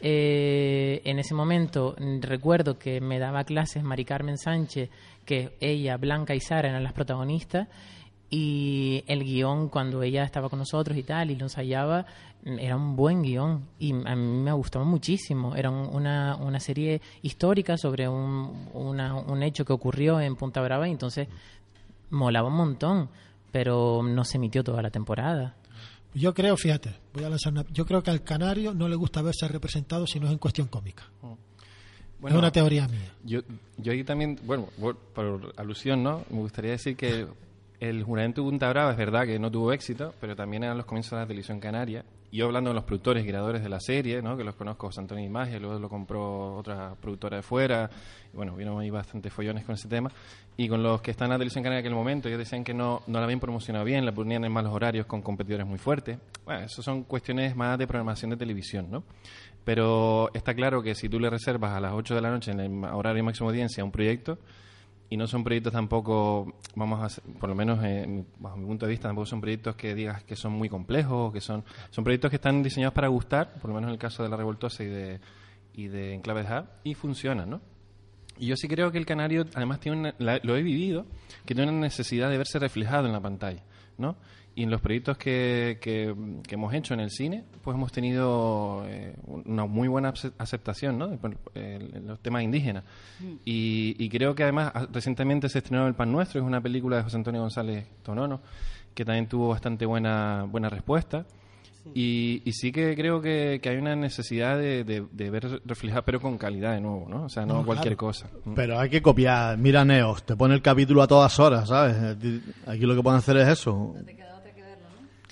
eh, en ese momento mm, recuerdo que me daba clases Mari Carmen Sánchez, que ella, Blanca y Sara eran las protagonistas y el guion cuando ella estaba con nosotros y tal y lo ensayaba era un buen guion y a mí me gustó muchísimo era un- una, una serie histórica sobre un, una- un hecho que ocurrió en Punta Brava y entonces molaba un montón pero no se emitió toda la temporada Yo creo, fíjate, voy a lanzar una. Yo creo que al canario no le gusta verse representado si no es en cuestión cómica. es una teoría mía. Yo, yo ahí también, bueno, por, por alusión, ¿no? Me gustaría decir que el juramento de Punta Brava es verdad que no tuvo éxito, pero también eran los comienzos de la televisión canaria. Yo hablando de los productores y creadores de la serie, ¿no? Que los conozco, José Antonio Imagia, luego lo compró otra productora de fuera. Y bueno, vieron ahí bastantes follones con ese tema. Y con los que están en la televisión canaria en aquel momento, ellos decían que no, no la habían promocionado bien, la ponían en malos horarios con competidores muy fuertes. Bueno, eso son cuestiones más de programación de televisión, ¿no? Pero está claro que si tú le reservas a las 8 de la noche en el horario de máxima audiencia un proyecto, y no son proyectos tampoco, vamos a, por lo menos eh, bajo mi punto de vista, tampoco son proyectos que digas que son muy complejos, que son, son proyectos que están diseñados para gustar, por lo menos en el caso de La Revoltosa y de, y de Enclave de Ja, y funcionan, ¿no? Y yo sí creo que el canario, además, tiene una- la- lo he vivido, que tiene una necesidad de verse reflejado en la pantalla, ¿no? Y en los proyectos que, que, que hemos hecho en el cine, pues hemos tenido eh, una muy buena ace- aceptación, ¿no? Por- eh, En los temas indígenas. Y, y creo que además, ah, recientemente se estrenó El Pan Nuestro, es una película de José Antonio González Tonono, que también tuvo bastante buena, buena respuesta. Y, y sí que creo que, que hay una necesidad de, de, de ver reflejada, pero con calidad de nuevo, ¿no? O sea, no, No, cualquier claro. cosa. Mm. Pero hay que copiar. Mira Neos, te pone el capítulo a todas horas, ¿sabes? Aquí lo que pueden hacer es eso.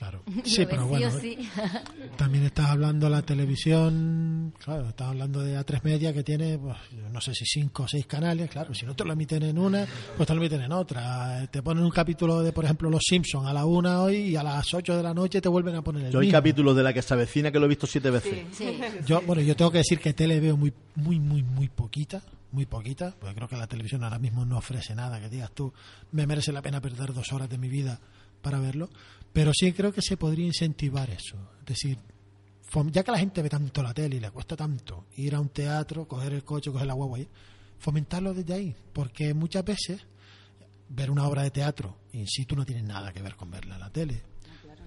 Claro. Sí, pero bueno, sí. también estás hablando de la televisión, claro, estás hablando de A3 Media que tiene, pues, no sé si cinco o seis canales, claro, si no te lo emiten en una, pues te lo emiten en otra. Te ponen un capítulo de, por ejemplo, Los Simpsons a la una hoy y a las 8 de la noche te vuelven a poner el Yo hay capítulos de la que se avecina que lo he visto siete veces. Sí. Yo, bueno, yo tengo que decir que tele veo muy, muy, muy, muy poquita, muy poquita, porque creo que la televisión ahora mismo no ofrece nada que digas tú, me merece la pena perder dos horas de mi vida para verlo, pero sí creo que se podría incentivar eso, es decir, ya que la gente ve tanto la tele y le cuesta tanto ir a un teatro, coger el coche, coger la guagua, y fomentarlo desde ahí, porque muchas veces ver una obra de teatro in situ no tiene nada que ver con verla en la tele.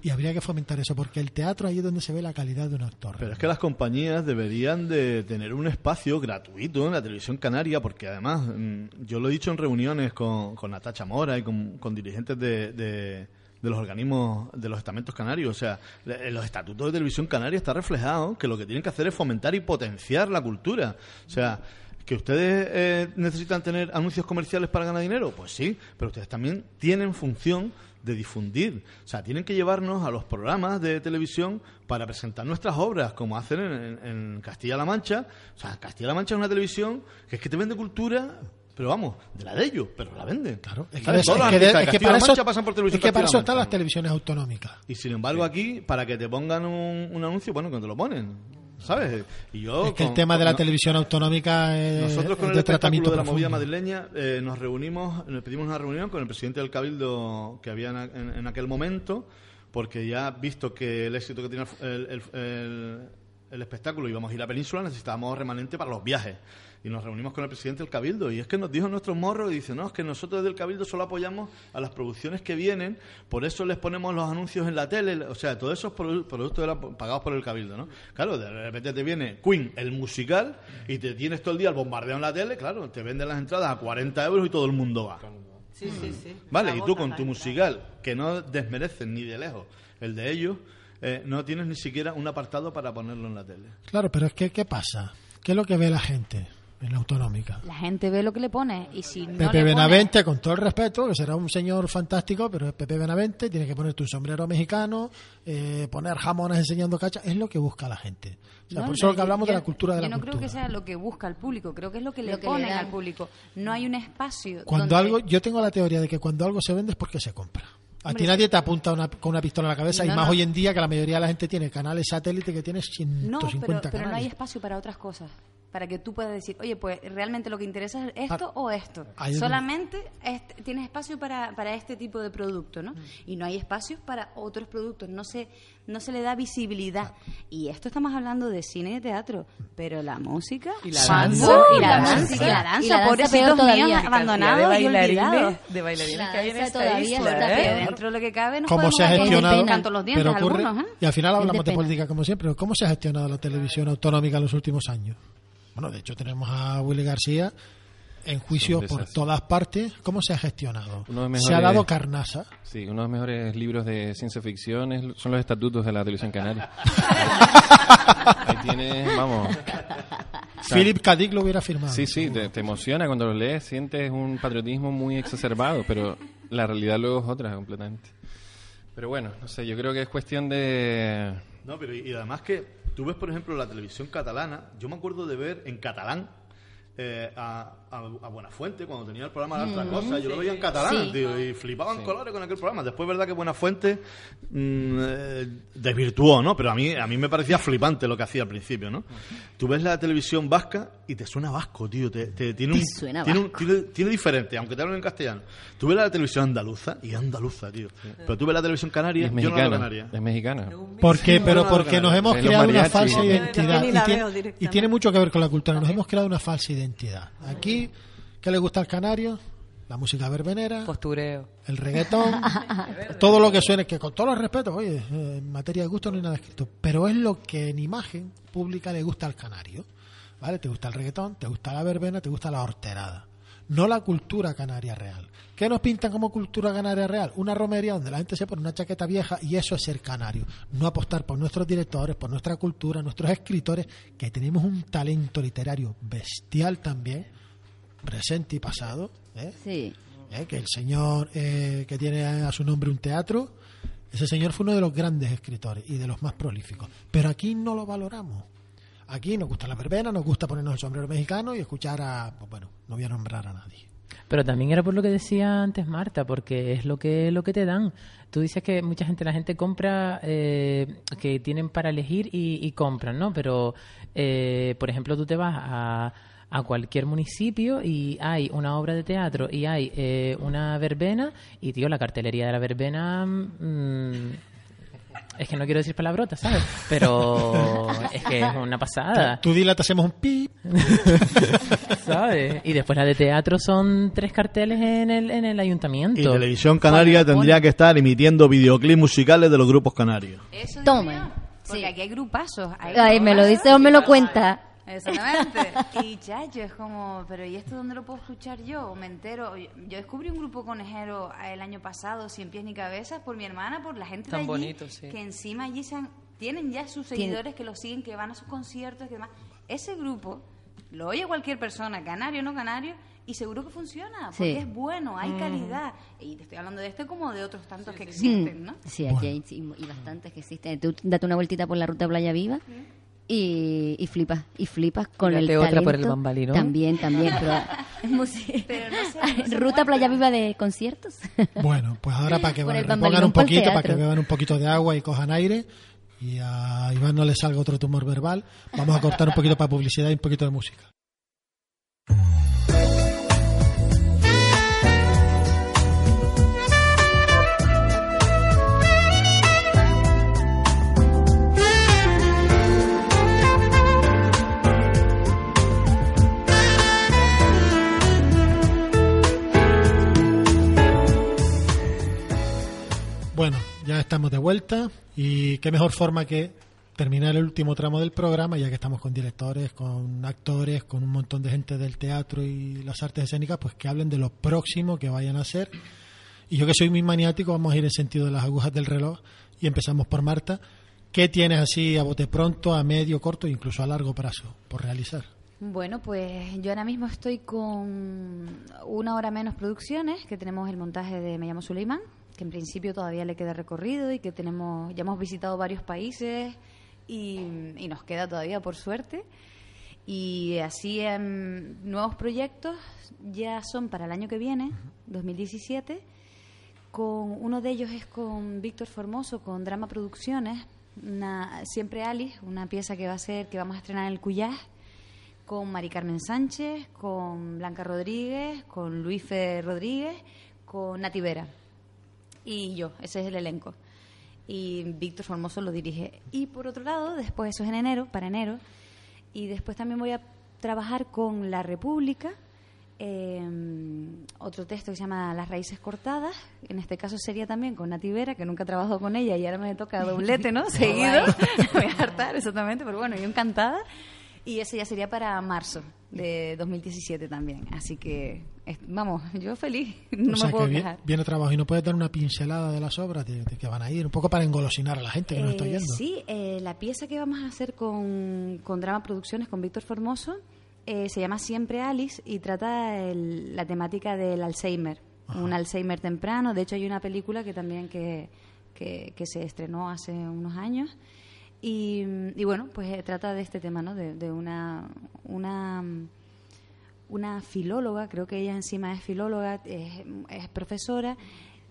Y habría que fomentar eso, porque el teatro ahí es donde se ve la calidad de un actor. Pero es que las compañías deberían de tener un espacio gratuito en la televisión canaria, porque además, mm, yo lo he dicho en reuniones con, con Natacha Mora y con, con dirigentes de, de- de los organismos, de los estamentos canarios. O sea, en los estatutos de televisión canaria está reflejado que lo que tienen que hacer es fomentar y potenciar la cultura. O sea, ¿Que ustedes eh, necesitan tener anuncios comerciales para ganar dinero? Pues sí, pero ustedes también tienen función de difundir. O sea, tienen que llevarnos a los programas de televisión para presentar nuestras obras, como hacen en, en- Castilla-La Mancha. O sea, Castilla-La Mancha es una televisión que es que te vende cultura, pero vamos, de la de ellos, pero la venden. Claro, es que, es que de es que para eso, pasan por es televisión que para eso están las televisiones autonómicas. Y sin embargo aquí, para que te pongan un, un anuncio, bueno, cuando te lo ponen, ¿sabes? Y yo... es que el con- tema de la televisión autonómica es, nosotros con es el de tratamiento de la movida madrileña eh, nos reunimos, nos pedimos una reunión con el presidente del Cabildo que había en, a- en- en aquel momento, porque ya visto que el éxito que tiene el, el- el- el espectáculo íbamos a ir a la península, necesitábamos remanente para los viajes. Y nos reunimos con el presidente del Cabildo y es que nos dijo nuestros morros y dice, no, es que nosotros desde el Cabildo solo apoyamos a las producciones que vienen, por eso les ponemos los anuncios en la tele, o sea, todos esos produ- productos eran pagados por el Cabildo, ¿no? Claro, de repente te viene Queen, el musical, y te tienes todo el día el bombardeo en la tele, claro, te venden las entradas a 40 euros y todo el mundo va. Sí, sí, sí. Vale, y tú con tu musical, que no desmereces ni de lejos el de ellos, eh, no tienes ni siquiera un apartado para ponerlo en la tele. Claro, pero es que, ¿qué pasa? ¿Qué es lo que ve la gente en la autonómica? La gente ve lo que le pone y si no Pepe le pone- Benavente, con todo el respeto, que será un señor fantástico, pero es Pepe Benavente, tiene que ponerte un sombrero mexicano, eh, poner jamones enseñando cacha, es lo que busca la gente. O sea, No, por eso lo que yo- hablamos de yo- la cultura de yo la no cultura. creo que sea lo que busca el público, creo que es lo que le Lo que le ponen dan. al público. No hay un espacio Cuando donde- algo, yo tengo la teoría de que cuando algo se vende es porque se compra. A ti nadie te apunta una- con una pistola en la cabeza y No, más no. hoy en día que la mayoría de la gente tiene canales satélite que tiene 150 No, pero, pero no hay espacio para otras cosas. Para que tú puedas decir, oye, pues realmente lo que interesa es esto Ah, o esto. ahí es donde- Solamente este- tienes espacio para, para este tipo de producto, ¿no? Y no hay espacio para otros productos. No se, no se le da visibilidad. Y esto estamos hablando de cine y de teatro. Pero la música. Y la danza. ¡Uh! y la danza, y la danza, míos Qué abandonados de y bailarines, olvidados. de bailarines La que hay en esta todavía isla, está ¿eh? peor. Dentro de lo que cabe, nos ¿Cómo se ha gestionado? canto los dientes pero ocurre- algunos, ¿eh? y al final hablamos de de política como siempre, pero ¿cómo se ha gestionado la televisión autonómica en los últimos años? Bueno, de hecho tenemos a Willy García en juicio por todas partes. ¿Cómo se ha gestionado? Uno de los Se ha mejores- dado carnasa. Sí, uno de los mejores libros de ciencia ficción es- son los estatutos de la televisión canaria. Ahí tienes, vamos. O sea, Philip K. Dick lo hubiera firmado. Sí, sí, te, te emociona cuando lo lees, sientes un patriotismo muy exacerbado, pero la realidad luego es otra completamente. Pero bueno, no sé, yo creo que es cuestión de... No, pero y, y además que tú ves, por ejemplo, la televisión catalana, yo me acuerdo de ver en catalán eh, a, a, a Buenafuente cuando tenía el programa La Otra Cosa, yo lo veía en catalán, Sí. tío, y flipaban colores con aquel programa. Después, verdad que Buenafuente mm, eh, desvirtuó, ¿no? Pero a mí, a mí me parecía flipante lo que hacía al principio, ¿no? Tú ves la televisión vasca y te suena vasco, tío, te, te- tiene, un, Te suena tiene, un- vasco. tiene, tiene diferente, aunque te hablen en castellano. Tú ves la televisión andaluza y andaluza, tío. Pero tú ves la televisión y canaria, es yo no la mexicana, canaria. es mexicana. Porque, pero no, porque no, nos no, hemos de creado una falsa identidad. Y tiene mucho que ver con la cultura. Nos hemos creado una falsa identidad. Aquí, ¿qué le gusta al canario? La música verbenera, Postureo. el reggaetón, todo lo que suene, que con todos los respetos, oye, eh, en materia de gusto no hay nada escrito, pero es lo que en imagen pública le gusta al canario. ¿Vale? Te gusta el reggaetón, te gusta la verbena, te gusta la horterada. no la cultura canaria real. ¿Qué nos pintan como cultura canaria real? Una romería donde la gente se pone una chaqueta vieja y eso es ser canario. No apostar por nuestros directores, por nuestra cultura, nuestros escritores, que tenemos un talento literario bestial también, presente y pasado. ¿eh? Sí. ¿Eh? Que el señor eh, que tiene a su nombre un teatro, ese señor fue uno de los grandes escritores y de los más prolíficos. Pero aquí no lo valoramos. Aquí nos gusta la verbena, nos gusta ponernos el sombrero mexicano y escuchar a, pues bueno, no voy a nombrar a nadie. Pero también era por lo que decía antes Marta, porque es lo que lo que te dan. Tú dices que mucha gente, la gente compra, eh, que tienen para elegir y, y compran, ¿no? Pero, eh, por ejemplo, tú te vas a, a cualquier municipio y hay una obra de teatro y hay eh, una verbena y, tío, la cartelería de la verbena... mm, es que no quiero decir palabrotas, ¿sabes? Pero es que es una pasada. Tú te hacemos un pi. ¿sabes? Y después la de teatro son tres carteles en el, en el ayuntamiento. Y Televisión Canaria tendría que estar emitiendo videoclips musicales de los grupos canarios. Eso Toma. Porque Sí. aquí hay grupazos. hay Ay, me lo dice o me lo cuenta. Exactamente. Y ya, yo es como, pero ¿y esto dónde lo puedo escuchar yo? ¿O me entero? Yo yo descubrí un grupo conejero el año pasado, Sin Pies Ni Cabezas, por mi hermana, por la gente Tan de allí, bonito, sí. que encima allí se han- tienen ya sus seguidores que lo siguen, que van a sus conciertos y demás. Ese grupo lo oye cualquier persona, canario o no canario, y seguro que funciona, porque Sí. es bueno, Mm. hay calidad. Y te estoy hablando de este como de otros tantos que existen, ¿no? Sí, aquí hay y bastantes que existen. Tú date una vueltita por la ruta Playa Viva y, y flipas, y flipas con Date el otra talento. por el Bambalinón. También, también, pero. Pero no se ruta Playa Viva de conciertos. Bueno, pues ahora para que bambalinón un poquito, para que beban un poquito de agua y cojan aire y a Iván no le salga otro tumor verbal, vamos a cortar un poquito para publicidad y un poquito de música. Ya estamos de vuelta y qué mejor forma que terminar el último tramo del programa, ya que estamos con directores, con actores, con un montón de gente del teatro y las artes escénicas, pues que hablen de lo próximo que vayan a hacer. Y yo que soy muy maniático, vamos a ir en sentido de las agujas del reloj y empezamos por Marta. ¿Qué tienes así a bote pronto, a medio, corto e incluso a largo plazo por realizar? Bueno, pues yo ahora mismo estoy con una hora menos producciones, que tenemos el montaje de Me llamo Suleiman, que en principio todavía le queda recorrido y que tenemos ya hemos visitado varios países y, nos queda todavía por suerte. Y así em, nuevos proyectos ya son para el año que viene, 2017. Con uno de ellos es con Víctor Formoso, con Drama Producciones, una, siempre Alice, una pieza que va a ser que vamos a estrenar en el Cuyás con Mari Carmen Sánchez, con Blanca Rodríguez, con Luife Rodríguez, con Nati Vera y yo, ese es el elenco. Y Víctor Formoso lo dirige. Y por otro lado, después eso es en enero, para enero, y después también voy a trabajar con La República, eh, otro texto que se llama Las raíces cortadas, en este caso sería también con Nati Vera, que nunca he trabajado con ella y ahora me toca doblete, ¿no? Seguido, me voy a hartar, exactamente, pero bueno, yo encantada. Y ese ya sería para marzo de 2017 también. Así que, vamos, yo feliz, no o sea me puedo que quejar. viene trabajo y no puedes dar una pincelada de las obras de, de que van a ir, un poco para engolosinar a la gente que nos está Eh, oyendo. Sí, eh, la pieza que vamos a hacer con, con Drama Producciones, con Víctor Formoso, eh, se llama Siempre Alice y trata el- la temática del Alzheimer, un Alzheimer temprano. De hecho, hay una película que también que, que, que se estrenó hace unos años. Y, y bueno, pues eh, trata de este tema, ¿no? De, una, una, filóloga, creo que ella encima es filóloga, es, es profesora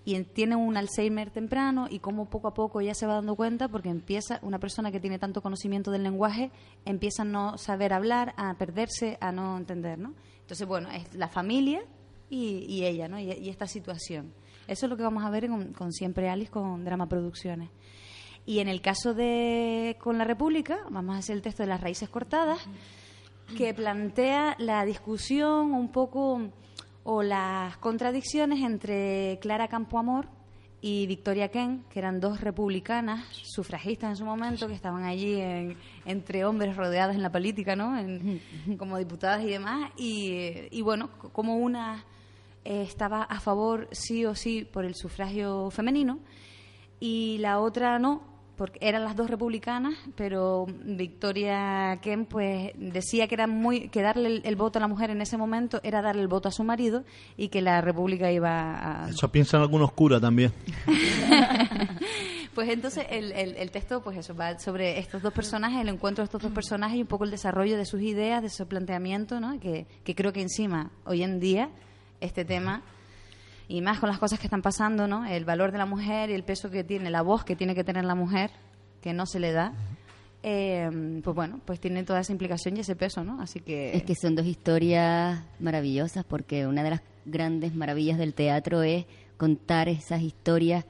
y en- tiene un Alzheimer temprano y cómo poco a poco ella se va dando cuenta porque empieza una persona que tiene tanto conocimiento del lenguaje empieza a no saber hablar, a perderse, a no entender, ¿no? Entonces, bueno, es la familia y, ella, ¿no? Y, y esta situación. Eso es lo que vamos a ver con, con Siempre Alice, con Drama Producciones. Y en el caso de con la República, vamos a hacer el texto de las raíces cortadas, que plantea la discusión un poco o las contradicciones entre Clara Campoamor y Victoria Ken, que eran dos republicanas, sufragistas en su momento, que estaban allí en- entre hombres rodeadas en la política, ¿no? En- como diputadas y demás. Y, y bueno, como una eh, estaba a favor sí o sí por el sufragio femenino y la otra no, porque eran las dos republicanas, pero Victoria Ken pues decía que era muy que darle el, el voto a la mujer en ese momento era darle el voto a su marido y que la república iba a Eso piensan algunos curas también. pues entonces el, el, el texto pues eso va sobre estos dos personajes, el encuentro de estos dos personajes y un poco el desarrollo de sus ideas, de su planteamiento, ¿no? Que, que creo que encima hoy en día este tema y más con las cosas que están pasando, ¿no? El valor de la mujer y el peso que tiene, la voz que tiene que tener la mujer, que no se le da. eh, pues bueno, pues tiene toda esa implicación y ese peso, ¿no? Así que Es que son dos historias maravillosas porque una de las grandes maravillas del teatro es contar esas historias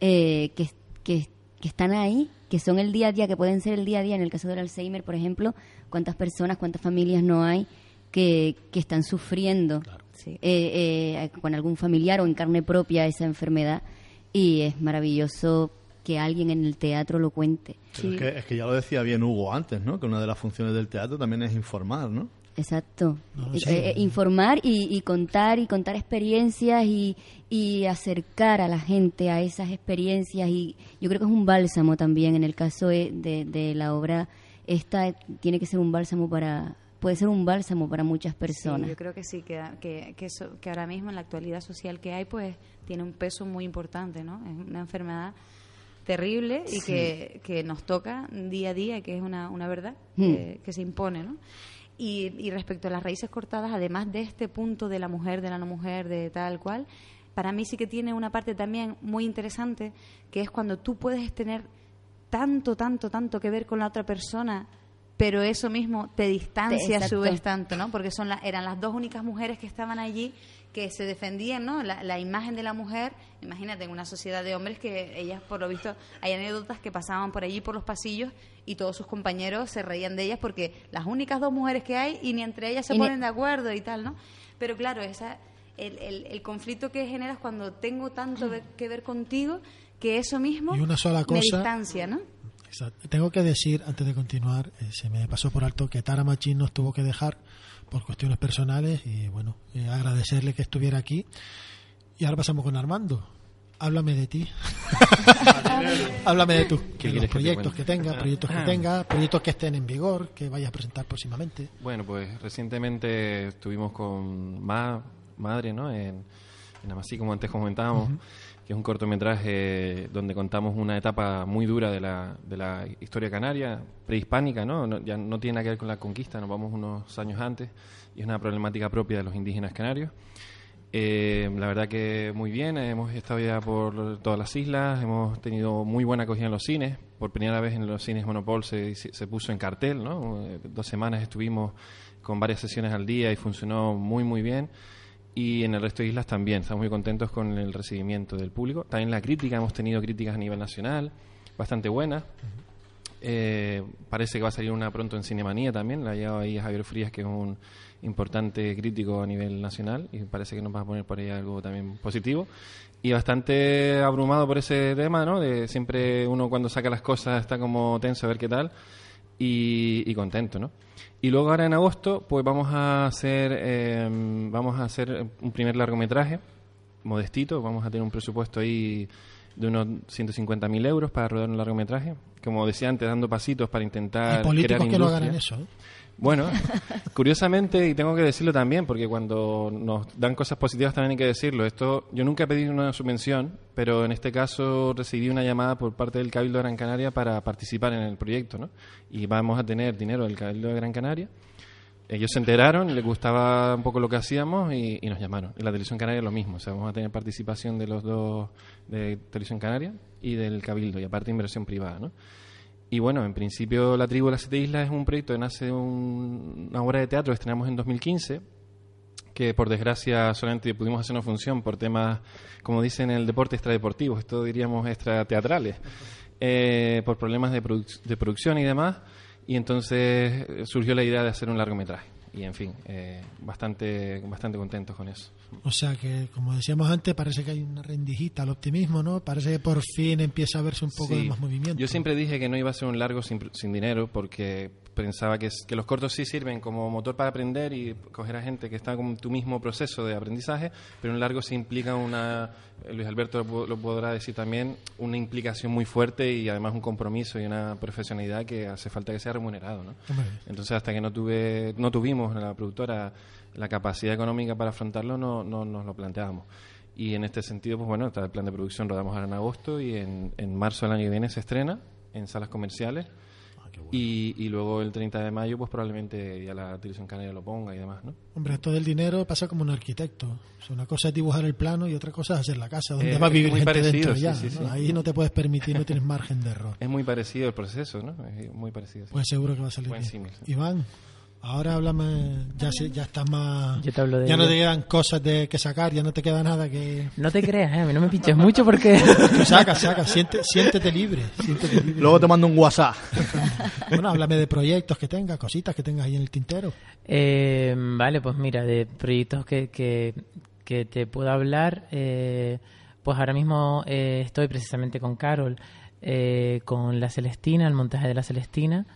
eh, que, que, que están ahí, que son el día a día, que pueden ser el día a día. En el caso del Alzheimer, por ejemplo, cuántas personas, cuántas familias no hay que, que están sufriendo Sí. eh, eh, con algún familiar o en carne propia esa enfermedad y es maravilloso que alguien en el teatro lo cuente. Es, que, es que ya lo decía bien Hugo antes, ¿no? Que una de las funciones del teatro también es informar, ¿no? Exacto. No, Eh, sí. eh, informar y, y contar y contar experiencias y, y acercar a la gente a esas experiencias y yo creo que es un bálsamo también en el caso de, de- de la obra esta tiene que ser un bálsamo para puede ser un bálsamo para muchas personas. Sí, yo creo que sí, que, que, que, eso- que ahora mismo en la actualidad social que hay, pues tiene un peso muy importante, ¿no? Es una enfermedad terrible y que, que nos toca día a día, que es una, una verdad que, que se impone, ¿no? Y, y respecto a las raíces cortadas, además de este punto de la mujer, de la no mujer, de tal cual, para mí sí que tiene una parte también muy interesante, que es cuando tú puedes tener tanto, tanto, tanto que ver con la otra persona, pero eso mismo te distancia a su vez tanto, ¿no? Porque son la- eran las dos únicas mujeres que estaban allí que se defendían, ¿no? La, la imagen de la mujer, imagínate, en una sociedad de hombres que ellas, por lo visto, hay anécdotas que pasaban por allí, por los pasillos, y todos sus compañeros se reían de ellas porque las únicas dos mujeres que hay y ni entre ellas se Y ni- ponen de acuerdo y tal, ¿no? Pero claro, esa, el, el, el conflicto que generas cuando tengo tanto ve- que ver contigo que eso mismo Y una sola me cosa- distancia, ¿no? Exacto. Tengo que decir, antes de continuar, eh, se me pasó por alto que Tara Machín nos tuvo que dejar por cuestiones personales y bueno, eh, agradecerle que estuviera aquí. Y ahora pasamos con Armando. Háblame de ti. Háblame de tú. ¿Qué de los quieres que te proyectos que, cuente? tenga, proyectos que tenga, proyectos que estén en vigor, que vayas a presentar próximamente. Bueno, pues recientemente estuvimos con Ma, Madre, ¿no? En, en Amasí, como antes comentábamos, que es un cortometraje donde contamos una etapa muy dura de la, historia canaria, prehispánica, ¿no? No- Ya no tiene nada que ver con la conquista, nos vamos unos años antes, y es una problemática propia de los indígenas canarios. Eh, la verdad que muy bien, hemos estado ya por todas las islas, hemos tenido muy buena acogida en los cines. Por primera vez en los cines Monopol se, se puso en cartel, ¿no? Eh, Dos semanas estuvimos con varias sesiones al día y funcionó muy, muy bien. Y en el resto de islas también, estamos muy contentos con el recibimiento del público. También la crítica, hemos tenido críticas a nivel nacional, bastante buenas. Eh, parece que va a salir una pronto en Cinemanía también. La ha llevado ahí Javier Frías, que es un importante crítico a nivel nacional, y parece que nos va a poner por ahí algo también positivo. Y bastante abrumado por ese tema, ¿no? De siempre uno cuando saca las cosas está como tenso a ver qué tal. Y, y contento, ¿no? Y luego ahora en agosto, pues vamos a hacer, eh, vamos a hacer un primer largometraje, modestito, vamos a tener un presupuesto ahí de unos 150.000 euros para rodar un largometraje. Como decía antes, dando pasitos para intentar Hay políticos crear que no hagan eso. ¿eh? Bueno, curiosamente, y tengo que decirlo también, porque cuando nos dan cosas positivas también hay que decirlo. Esto, yo nunca he pedido una subvención, pero en este caso recibí una llamada por parte del Cabildo de Gran Canaria para participar en el proyecto, ¿no? Y vamos a tener dinero del Cabildo de Gran Canaria. Ellos se enteraron, les gustaba un poco lo que hacíamos y, y nos llamaron. Y la Televisión Canaria lo mismo, o sea, vamos a tener participación de los dos, de Televisión Canaria y del Cabildo, y aparte inversión privada, ¿no? Y bueno, en principio La Tribu de las Siete Islas es un proyecto que nace de un- una obra de teatro que estrenamos en 2015, que por desgracia solamente pudimos hacer una función por temas, como dicen en el deporte, extradeportivos, esto diríamos extrateatrales, eh, por problemas de, produc- de producción y demás, y entonces surgió la idea de hacer un largometraje. Y en fin, eh, bastante, bastante contentos con eso. O sea que, como decíamos antes, parece que hay una rendijita al optimismo, ¿no? Parece que por fin empieza a verse un poco de más movimiento. Yo siempre dije que no iba a ser un largo sin, sin dinero porque pensaba que, los cortos sí sirven como motor para aprender y coger a gente que está con tu mismo proceso de aprendizaje, pero un largo sí implica una, Luis Alberto lo, lo podrá decir también, una implicación muy fuerte y además un compromiso y una profesionalidad que hace falta que sea remunerado, ¿no? Entonces, hasta que no tuve, no tuvimos en la productora la capacidad económica para afrontarlo, no, no nos lo planteábamos. Y en este sentido, pues bueno, está el plan de producción, rodamos ahora en agosto y en, en marzo del año que viene se estrena en salas comerciales. Y, y luego el 30 de mayo, pues probablemente ya la televisión canaria lo ponga y demás, ¿no? hombre, esto del dinero pasa como un arquitecto. O sea, una cosa es dibujar el plano y otra cosa es hacer la casa, donde Eh, va a vivir gente parecido, dentro sí, ya. sí, ¿no? sí. Ahí no te puedes permitir, no tienes margen de error. Es muy parecido el proceso, ¿no? Es muy parecido. sí. Pues seguro que va a salir Buen bien. símil, sí. Iván, ahora háblame, ya, se- ya estás más... Yo te hablo de ya no te quedan cosas de que sacar, ya no te queda nada que... No te creas, ¿eh? a mí no me pinches mucho porque... Tú saca, saca, siente, siéntete libre, siéntete libre. Luego te mando un WhatsApp. Bueno, háblame de proyectos que tengas, cositas que tengas ahí en el tintero. Eh, vale, pues mira, de proyectos que, que, que te puedo hablar, eh, pues ahora mismo eh, estoy precisamente con Carol, eh, con La Celestina, el montaje de La Celestina.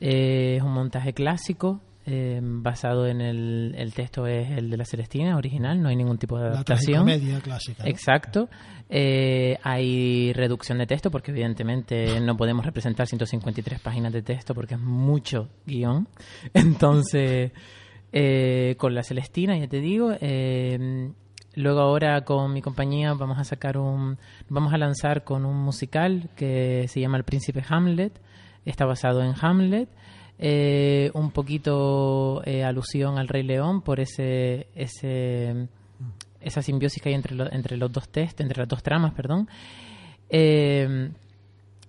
Eh, es un montaje clásico, eh, basado en el, el texto es el de La Celestina, original, no hay ningún tipo de La adaptación. tragicomedia clásica. ¿no? Exacto. Eh, hay reducción de texto porque evidentemente no podemos representar 153 páginas de texto porque es mucho guion. Entonces, eh, con la Celestina, ya te digo. luego ahora con mi compañía vamos a sacar un... Vamos a lanzar con un musical que se llama El Príncipe Hamlet. Está basado en Hamlet. eh, un poquito eh, alusión al Rey León por ese... ese esa simbiosis que hay entre, lo- entre los dos test, entre las dos tramas, perdón. Eh,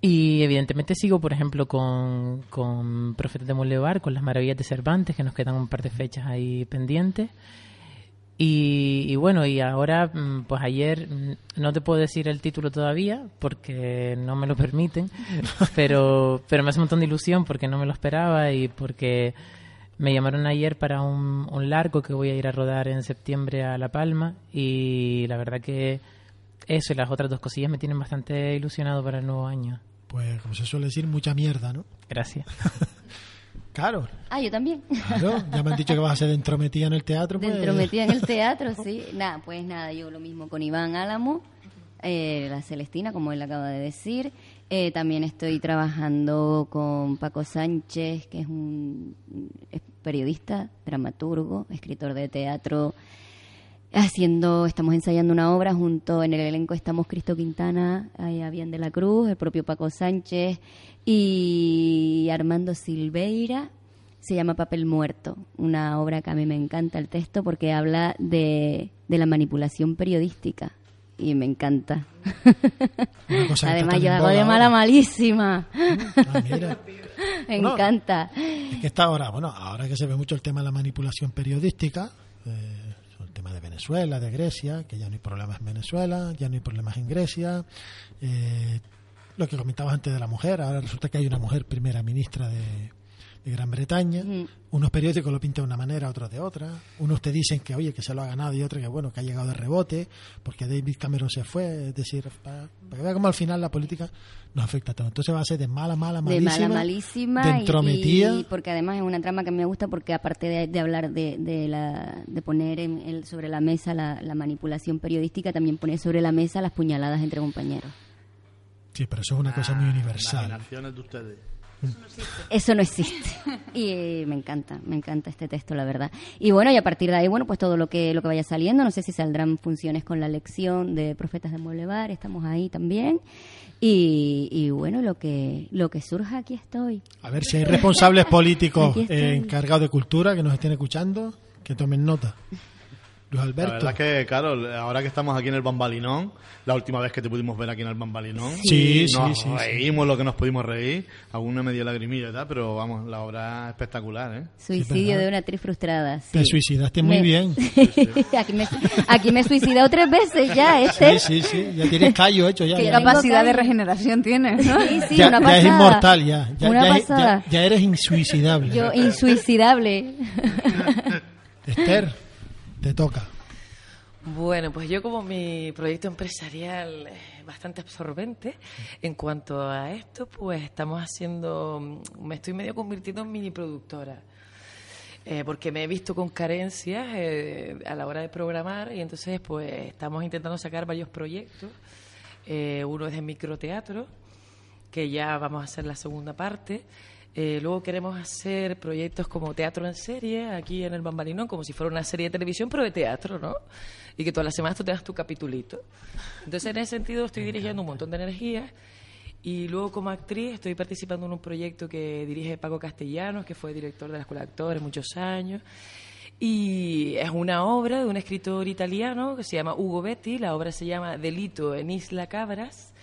y evidentemente sigo, por ejemplo, con, con Profetas de Molevar, con Las Maravillas de Cervantes, que nos quedan un par de fechas ahí pendientes. Y, y bueno, y ahora, mm, pues ayer, mm, no te puedo decir el título todavía, porque no me lo permiten, pero, pero me hace un montón de ilusión porque no me lo esperaba y porque me llamaron ayer para un, un largo que voy a ir a rodar en septiembre a La Palma y la verdad que eso y las otras dos cosillas me tienen bastante ilusionado para el nuevo año. Pues, como se suele decir, mucha mierda, ¿no? Gracias. Claro, Ah, yo también. claro. Ya me han dicho que vas a ser entrometida en el teatro. Pues, Dentro metida en el teatro, sí. Nada, pues nada, yo lo mismo con Iván Álamo, eh, la Celestina, como él acaba de decir. Eh, también estoy trabajando con Paco Sánchez, que es un es periodista, dramaturgo, escritor de teatro. Haciendo, estamos ensayando una obra junto en el elenco estamos Cristo Quintana, ahí Avian de la Cruz, el propio Paco Sánchez y Armando Silveira, se llama Papel Muerto, una obra que a mí me encanta el texto porque habla de, de la manipulación periodística y me encanta. Además yo hago de mala ahora. malísima. Ah, mira. me Bueno, encanta. Es que está ahora, bueno, ahora que se ve mucho el tema de la manipulación periodística, eh, Venezuela, de Grecia, que ya no hay problemas en Venezuela, ya no hay problemas en Grecia, eh, lo que comentabas antes de la mujer, ahora resulta que hay una mujer primera ministra de, de Gran Bretaña, Ujú. unos periódicos lo pintan de una manera, otros de otra, unos te dicen que oye, que se lo ha ganado y otros que bueno, que ha llegado de rebote, porque David Cameron se fue, es decir, para, para que vea cómo al final la política nos afecta todos. Entonces va a ser de mala, mala, de malísima, mala malísima de y- entrometida. y, porque además es una trama que me gusta porque aparte de, de hablar de, de, la, de poner en el- sobre la mesa la, la manipulación periodística también pone sobre la mesa las puñaladas entre compañeros Sí, pero eso es una cosa muy universal. Imaginaciones de ustedes. Eso no existe. Y me encanta me encanta este texto la verdad. Y bueno y a partir de ahí bueno pues todo lo que lo que vaya saliendo. No sé si saldrán funciones con la lección de profetas de Molevar estamos ahí también. Y, y bueno lo que lo que surja aquí estoy. A ver si hay responsables políticos eh, encargados de cultura que nos estén escuchando, que tomen nota. Luis La Alberto. verdad es que, claro, ahora que estamos aquí en el Bambalinón, la última vez que te pudimos ver aquí en el Bambalinón, Sí, sí, nos sí, sí. reímos lo que nos pudimos reír, alguna media lagrimilla y tal, pero vamos, la obra espectacular, ¿eh? Suicidio de una actriz frustrada. Te sí. suicidaste muy Me- bien. aquí, me, aquí me he suicidado tres veces ya, Sí, este. sí, sí, ya tienes callo hecho ya. Que ya. capacidad de regeneración tienes, ¿no? Sí, sí, ya, una ya es inmortal ya. Ya, Una ya, pasada. ya- ya eres insuicidable. Yo, insuicidable. Esther, te toca. Bueno, pues yo como mi proyecto empresarial es bastante absorbente en cuanto a esto, pues estamos haciendo, me estoy medio convirtiendo en mini productora. Eh, porque me he visto con carencias eh, a la hora de programar y entonces pues estamos intentando sacar varios proyectos. Eh, uno es de microteatro, que ya vamos a hacer la segunda parte. Eh, luego queremos hacer proyectos como teatro en serie aquí en el Bambalinón, como si fuera una serie de televisión, pero de teatro, ¿no? Y que todas las semanas tú tengas tu capitulito. Entonces, en ese sentido, estoy dirigiendo un montón de energías. Y luego, como actriz, estoy participando en un proyecto que dirige Paco Castellanos, que fue director de la Escuela de Actores muchos años. Y es una obra de un escritor italiano que se llama Hugo Betti. La obra se llama Delito en Isla Cabras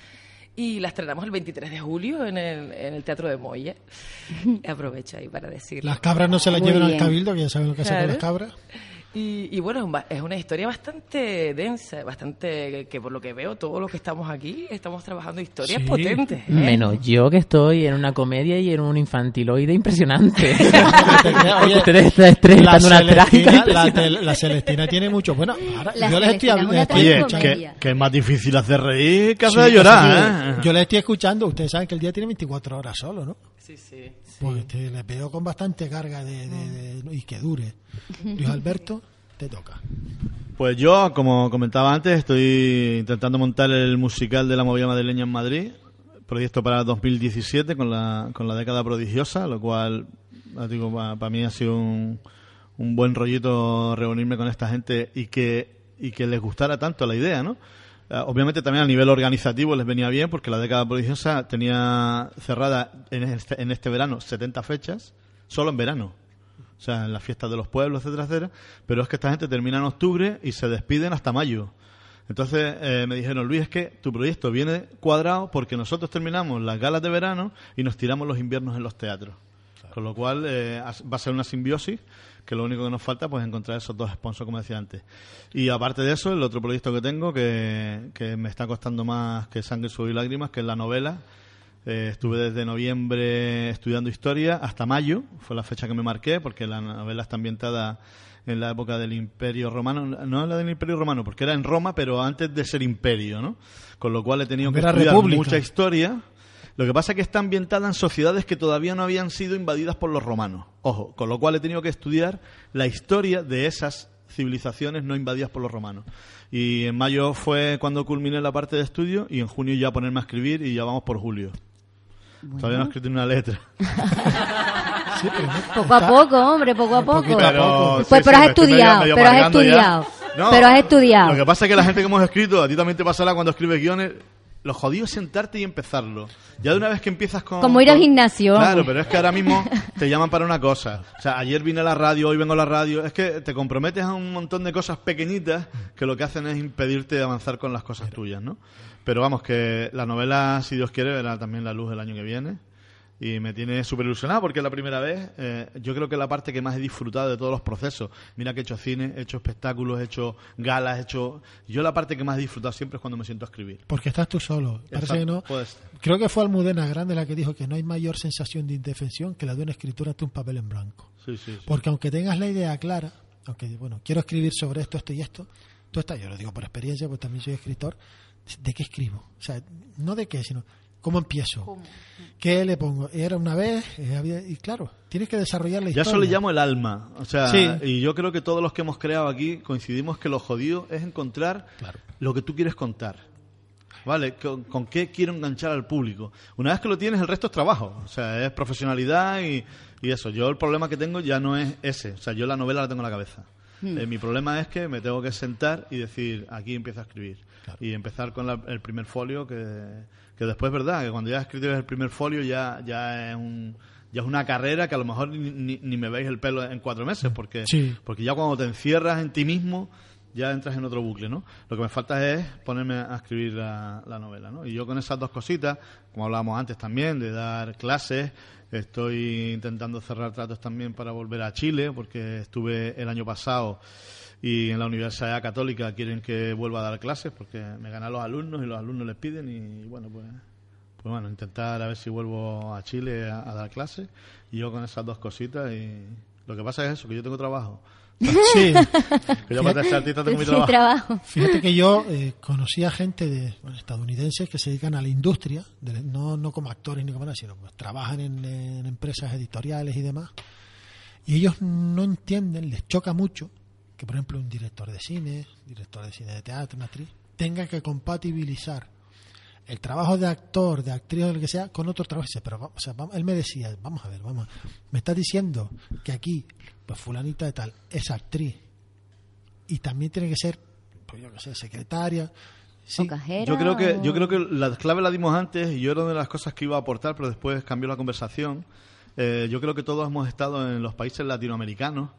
y la estrenamos el 23 de julio en el, en el Teatro de Moya. Aprovecho ahí para decirlo. Las cabras no se las Muy llevan al cabildo, que ya saben lo que hacen con las cabras. Y, y bueno, es una historia bastante densa, bastante que, que por lo que veo, todos los que estamos aquí estamos trabajando historias Sí. potentes. ¿eh? Menos yo que estoy en una comedia y en un infantiloide impresionante. Oye, Ustedes están dando una Celestina, trágica la, tel- la Celestina tiene mucho. Bueno, ahora La yo les estoy hablando. Oye, que, que es más difícil hacer reír que hacer llorar, sí, ¿eh? Yo les estoy escuchando. Ustedes saben que el día tiene 24 horas solo, ¿no? Sí, sí. Pues este, les veo con bastante carga de, de- de- y que dure. Luis Alberto, te toca. Pues yo, como comentaba antes, estoy intentando montar el musical de la movida madrileña en Madrid, proyecto para 2017 con la, con la década prodigiosa, lo cual, digo, para mí ha sido un, un buen rollito reunirme con esta gente y que, y que les gustara tanto la idea, ¿no? Eh, Obviamente también a nivel organizativo les venía bien porque la década prodigiosa tenía cerrada en este, en este verano 70 fechas, solo en verano. O sea, en las fiestas de los pueblos, etcétera, etcétera. Pero es que esta gente termina en octubre y se despiden hasta mayo. Entonces eh, me dijeron, Luis, es que tu proyecto viene cuadrado porque nosotros terminamos las galas de verano y nos tiramos los inviernos en los teatros. Con lo cual eh, va a ser una simbiosis que lo único que nos falta pues encontrar esos dos sponsors, como decía antes. Y aparte de eso, el otro proyecto que tengo que, que me está costando más que sangre, sudor y lágrimas, que es la novela. Eh, estuve desde noviembre estudiando historia hasta mayo, fue la fecha que me marqué, porque la novela está ambientada en la época del Imperio Romano, no en la del Imperio Romano, porque era en Roma, pero antes de ser imperio, ¿no? Con lo cual he tenido que Era estudiar república. mucha historia. Lo que pasa es que está ambientada en sociedades que todavía no habían sido invadidas por los romanos. Ojo, con lo cual he tenido que estudiar la historia de esas civilizaciones no invadidas por los romanos. Y en mayo fue cuando culminé la parte de estudio y en junio ya ponerme a escribir y ya vamos por julio. Todavía no he escrito ni una letra. Sí, pero Poco a poco, hombre, poco a poco. poco. Pues, sí, pero sí, has estudiado, medio pero has ya. estudiado. No, pero has estudiado. Lo que pasa es que la gente que hemos escrito, a ti también te pasará cuando escribes guiones, lo jodido es sentarte y empezarlo. Ya de una vez que empiezas con... Como ir al con- gimnasio. Claro, pero es que ahora mismo te llaman para una cosa. O sea, ayer vine a la radio, hoy vengo a la radio. Es que te comprometes a un montón de cosas pequeñitas que lo que hacen es impedirte avanzar con las cosas tuyas, ¿no? Pero vamos, que la novela, si Dios quiere, verá también la luz el año que viene. Y me tiene súper ilusionado porque es la primera vez. eh, yo creo que es la parte que más he disfrutado de todos los procesos. Mira que he hecho cine, he hecho espectáculos, he hecho galas, he hecho. Yo la parte que más he disfrutado siempre es cuando me siento a escribir. Porque estás tú solo. Parece que no. Creo que fue Almudena Grande la que dijo que no hay mayor sensación de indefensión que la de una escritura ante un papel en blanco. sí, sí, sí. Porque aunque tengas la idea clara, aunque, bueno, quiero escribir sobre esto, esto y esto, tú estás, yo lo digo por experiencia, pues también soy escritor, ¿de qué escribo? O sea, no de qué, sino ¿cómo empiezo? ¿Qué le pongo? Era una vez, eh, había- y claro, tienes que desarrollar la Ya historia. eso le llamo el alma. O sea, Sí. y yo creo que todos los que hemos creado aquí coincidimos que lo jodido es encontrar lo que tú quieres contar. ¿Vale? ¿Con, con qué quiero enganchar al público? Una vez que lo tienes, el resto es trabajo. O sea, es profesionalidad y, y eso. Yo el problema que tengo ya no es ese. O sea, yo la novela la tengo en la cabeza. Eh, mi problema es que me tengo que sentar y decir, aquí empiezo a escribir. Y empezar con la- el primer folio, que, que después, ¿verdad? Que cuando ya escribes el primer folio ya, ya es un ya es una carrera que a lo mejor ni, ni- ni me veis el pelo en cuatro meses, porque, Sí. porque ya cuando te encierras en ti mismo, ya entras en otro bucle, ¿no? Lo que me falta es ponerme a escribir la, la novela, ¿no? Y yo con esas dos cositas, como hablábamos antes también, de dar clases, estoy intentando cerrar tratos también para volver a Chile, porque estuve el año pasado y en la Universidad Católica quieren que vuelva a dar clases, porque me ganan los alumnos y los alumnos les piden y bueno, pues pues bueno, intentar a ver si vuelvo a Chile a, a dar clases y yo con esas dos cositas y Lo que pasa es eso, que yo tengo trabajo. Sí, Que yo para ser artista tengo mi trabajo. trabajo. fíjate que yo eh, conocí a gente de bueno, estadounidenses que se dedican a la industria, de- no, no como actores ni como nada, sino pues trabajan en, en empresas editoriales y demás. Y ellos no entienden, les choca mucho que, por ejemplo, un director de cine, director de cine de teatro, una actriz, tenga que compatibilizar el trabajo de actor, de actriz o lo que sea, con otro trabajo. Pero, vamos- o sea, vamos- él me decía, vamos a ver, vamos, me estás diciendo que aquí, pues fulanita de tal, es actriz y también tiene que ser, pues yo qué sé, secretaria. Sí, O cajera. Yo creo que o- yo creo que la clave la dimos antes y yo era una de las cosas que iba a aportar, pero después cambió la conversación. Eh, yo creo que todos hemos estado en los países latinoamericanos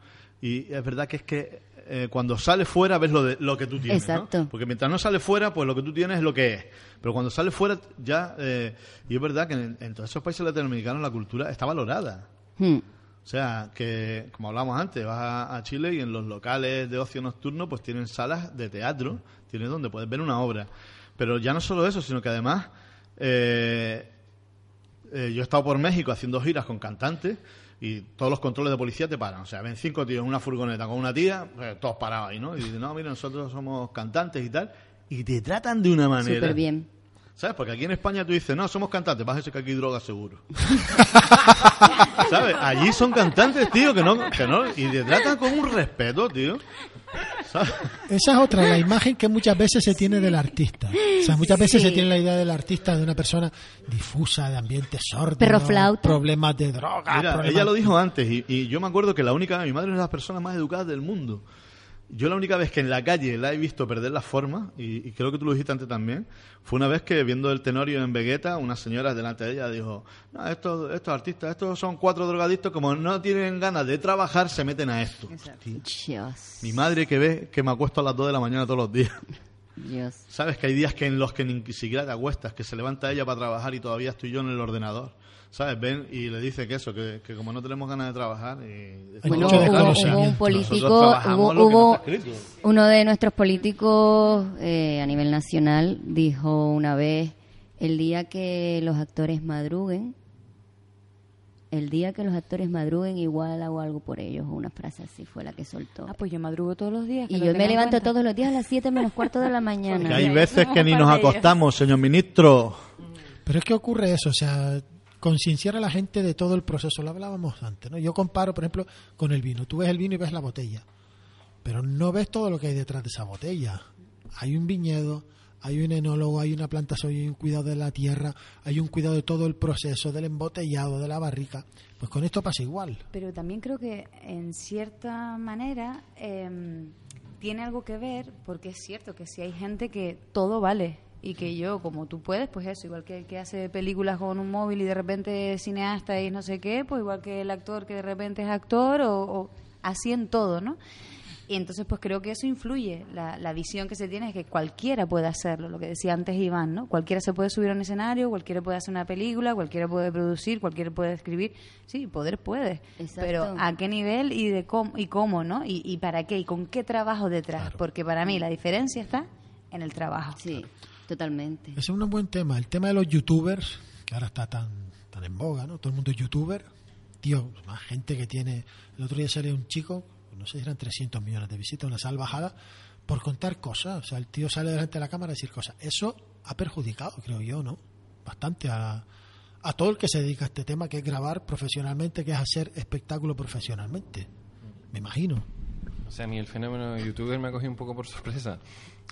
y es verdad que es que eh, cuando sales fuera ves lo, de, lo que tú tienes, ¿no? Exacto. Porque mientras no sales fuera, pues lo que tú tienes es lo que es. Pero cuando sales fuera ya... eh, y es verdad que en, en todos esos países latinoamericanos la cultura está valorada. Hmm. O sea, que como hablamos antes, vas a, a Chile y en los locales de ocio nocturno pues tienen salas de teatro, tienes donde puedes ver una obra. Pero ya no solo eso, sino que además eh, yo he estado por México haciendo giras con cantantes y todos los controles de policía te paran. O sea, ven cinco tíos en una furgoneta con una tía, pues, todos parados ahí, ¿no? Y dicen, no, mira, nosotros somos cantantes y tal. Y te tratan de una manera. Súper bien. ¿Sabes? Porque aquí en España tú dices, no, somos cantantes, bájese que aquí hay droga seguro. ¿Sabes? Allí son cantantes, tío, que no, que no, y te tratan con un respeto, tío. ¿Sabes? Esa es otra, la imagen que muchas veces se tiene del artista. O sea, muchas veces Sí. se tiene la idea del artista de una persona difusa, de ambiente sordo, Perro flauta. problemas de droga. Mira, problemas- ella lo dijo antes, y, y yo me acuerdo que la única, mi madre es de las personas más educadas del mundo. Yo la única vez que en la calle la he visto perder la forma, y, y creo que tú lo dijiste antes también, fue una vez que viendo el Tenorio en Vegeta, una señora delante de ella dijo, no, estos, estos artistas, estos son cuatro drogadictos, como no tienen ganas de trabajar, se meten a esto. Dios. Mi madre que ve que me acuesto a las 2 de la mañana todos los días. Dios. Sabes que hay días que en los que ni siquiera te acuestas, que se levanta ella para trabajar y todavía estoy yo en el ordenador. ¿Sabes? Ven y le dice que eso, que, que como no tenemos ganas de trabajar. Y Hay Bueno, mucho hubo, hubo un político, hubo, no hubo uno de nuestros políticos eh, a nivel nacional dijo una vez, el día que los actores madruguen, el día que los actores madruguen igual hago algo por ellos, una frase así fue la que soltó. Ah, pues yo madrugo todos los días. y lo yo me levanto cuenta. todos los días a las 7 menos cuarto de la mañana. hay Ahí veces que ni nos acostamos, señor ministro. Pero es que ocurre eso, o sea, concienciar a la gente de todo el proceso, lo hablábamos antes, ¿no? Yo comparo, por ejemplo, con el vino. Tú ves el vino y ves la botella, pero no ves todo lo que hay detrás de esa botella. Hay un viñedo, hay un enólogo, hay una plantación, hay un cuidado de la tierra, hay un cuidado de todo el proceso, del embotellado, de la barrica. Pues con esto pasa igual. Pero también creo que en cierta manera em, tiene algo que ver, porque es cierto que si hay gente que todo vale y que yo, como tú puedes, pues eso, igual que el que hace películas con un móvil y de repente es cineasta y no sé qué, pues igual que el actor que de repente es actor o, o así en todo, ¿no? Y entonces pues creo que eso influye, la, la visión que se tiene es que cualquiera puede hacerlo, lo que decía antes Iván, ¿no? Cualquiera se puede subir a un escenario, cualquiera puede hacer una película, cualquiera puede producir, cualquiera puede escribir, sí, poder puede, Exacto. pero a qué nivel y de cómo, y cómo, ¿no? Y, y para qué y con qué trabajo detrás, porque para mí la diferencia está en el trabajo. Sí, totalmente. Ese es un buen tema. El tema de los youtubers, que ahora está tan, tan en boga, ¿no? Todo el mundo es youtuber. Tío, más gente que tiene... El otro día salió un chico, no sé si eran 300 millones de visitas, una salvajada, por contar cosas. O sea, el tío sale delante de la cámara a decir cosas. Eso ha perjudicado, creo yo, ¿no? Bastante a, a todo el que se dedica a este tema, que es grabar profesionalmente, que es hacer espectáculo profesionalmente. Me imagino. O sea, a mí el fenómeno de youtuber me ha cogido un poco por sorpresa.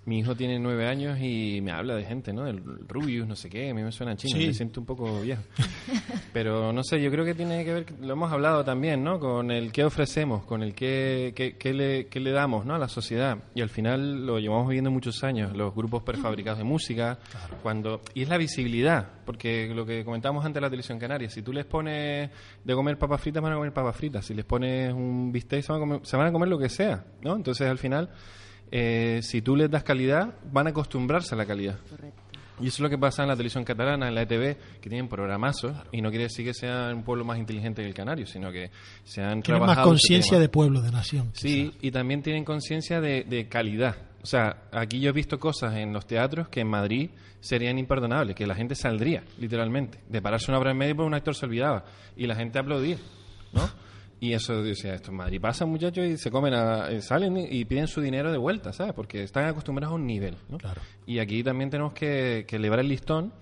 Mi hijo tiene nueve años y me habla de gente, ¿no? Del Rubius, no sé qué, a mí me suena chino, Sí. me siento un poco viejo. Pero no sé, yo creo que tiene que ver, lo hemos hablado también, ¿no? Con el qué ofrecemos, con el qué, qué, qué le, qué le damos, ¿no? A la sociedad. Y al final lo llevamos viviendo muchos años, los grupos prefabricados de música, cuando y es la visibilidad, porque lo que comentábamos antes de la televisión canaria, si tú les pones de comer papas fritas, van a comer papas fritas, si les pones un bistec, se van a comer, se van a comer lo que sea, ¿no? Entonces al final, eh, si tú les das calidad, van a acostumbrarse a la calidad. Y eso es lo que pasa en la televisión catalana, en la ETV, que tienen programazos, y no quiere decir que sean un pueblo más inteligente que el canario, sino que se han Tiene más trabajado ese conciencia tema. de pueblo, de nación. Sí, y también tienen conciencia de, de calidad. O sea, aquí yo he visto cosas en los teatros que en Madrid serían imperdonables, que la gente saldría, literalmente, de pararse una obra en medio porque un actor se olvidaba y la gente aplaudía, ¿no? Y eso, decía, esto en Madrid pasa, muchachos, y se comen, a- eh, salen y piden su dinero de vuelta, ¿sabes? Porque están acostumbrados a un nivel, ¿no? Claro. Y aquí también tenemos que, que elevar el listón,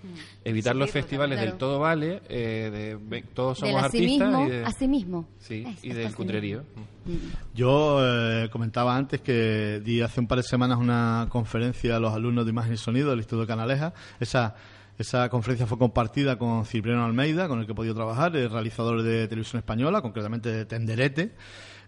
evitar los Seguirlo, festivales claro. del todo vale, eh, de todos Del somos artistas asimismo, y, de, asimismo. sí, Es- y es del cutrerío. mismo. Yo eh, comentaba antes que di hace un par de semanas una conferencia a los alumnos de Imagen y Sonido del Instituto Canaleja. Esa, esa conferencia fue compartida con Cipriano Almeida, con el que he podido trabajar, el realizador de televisión española, concretamente de Tenderete.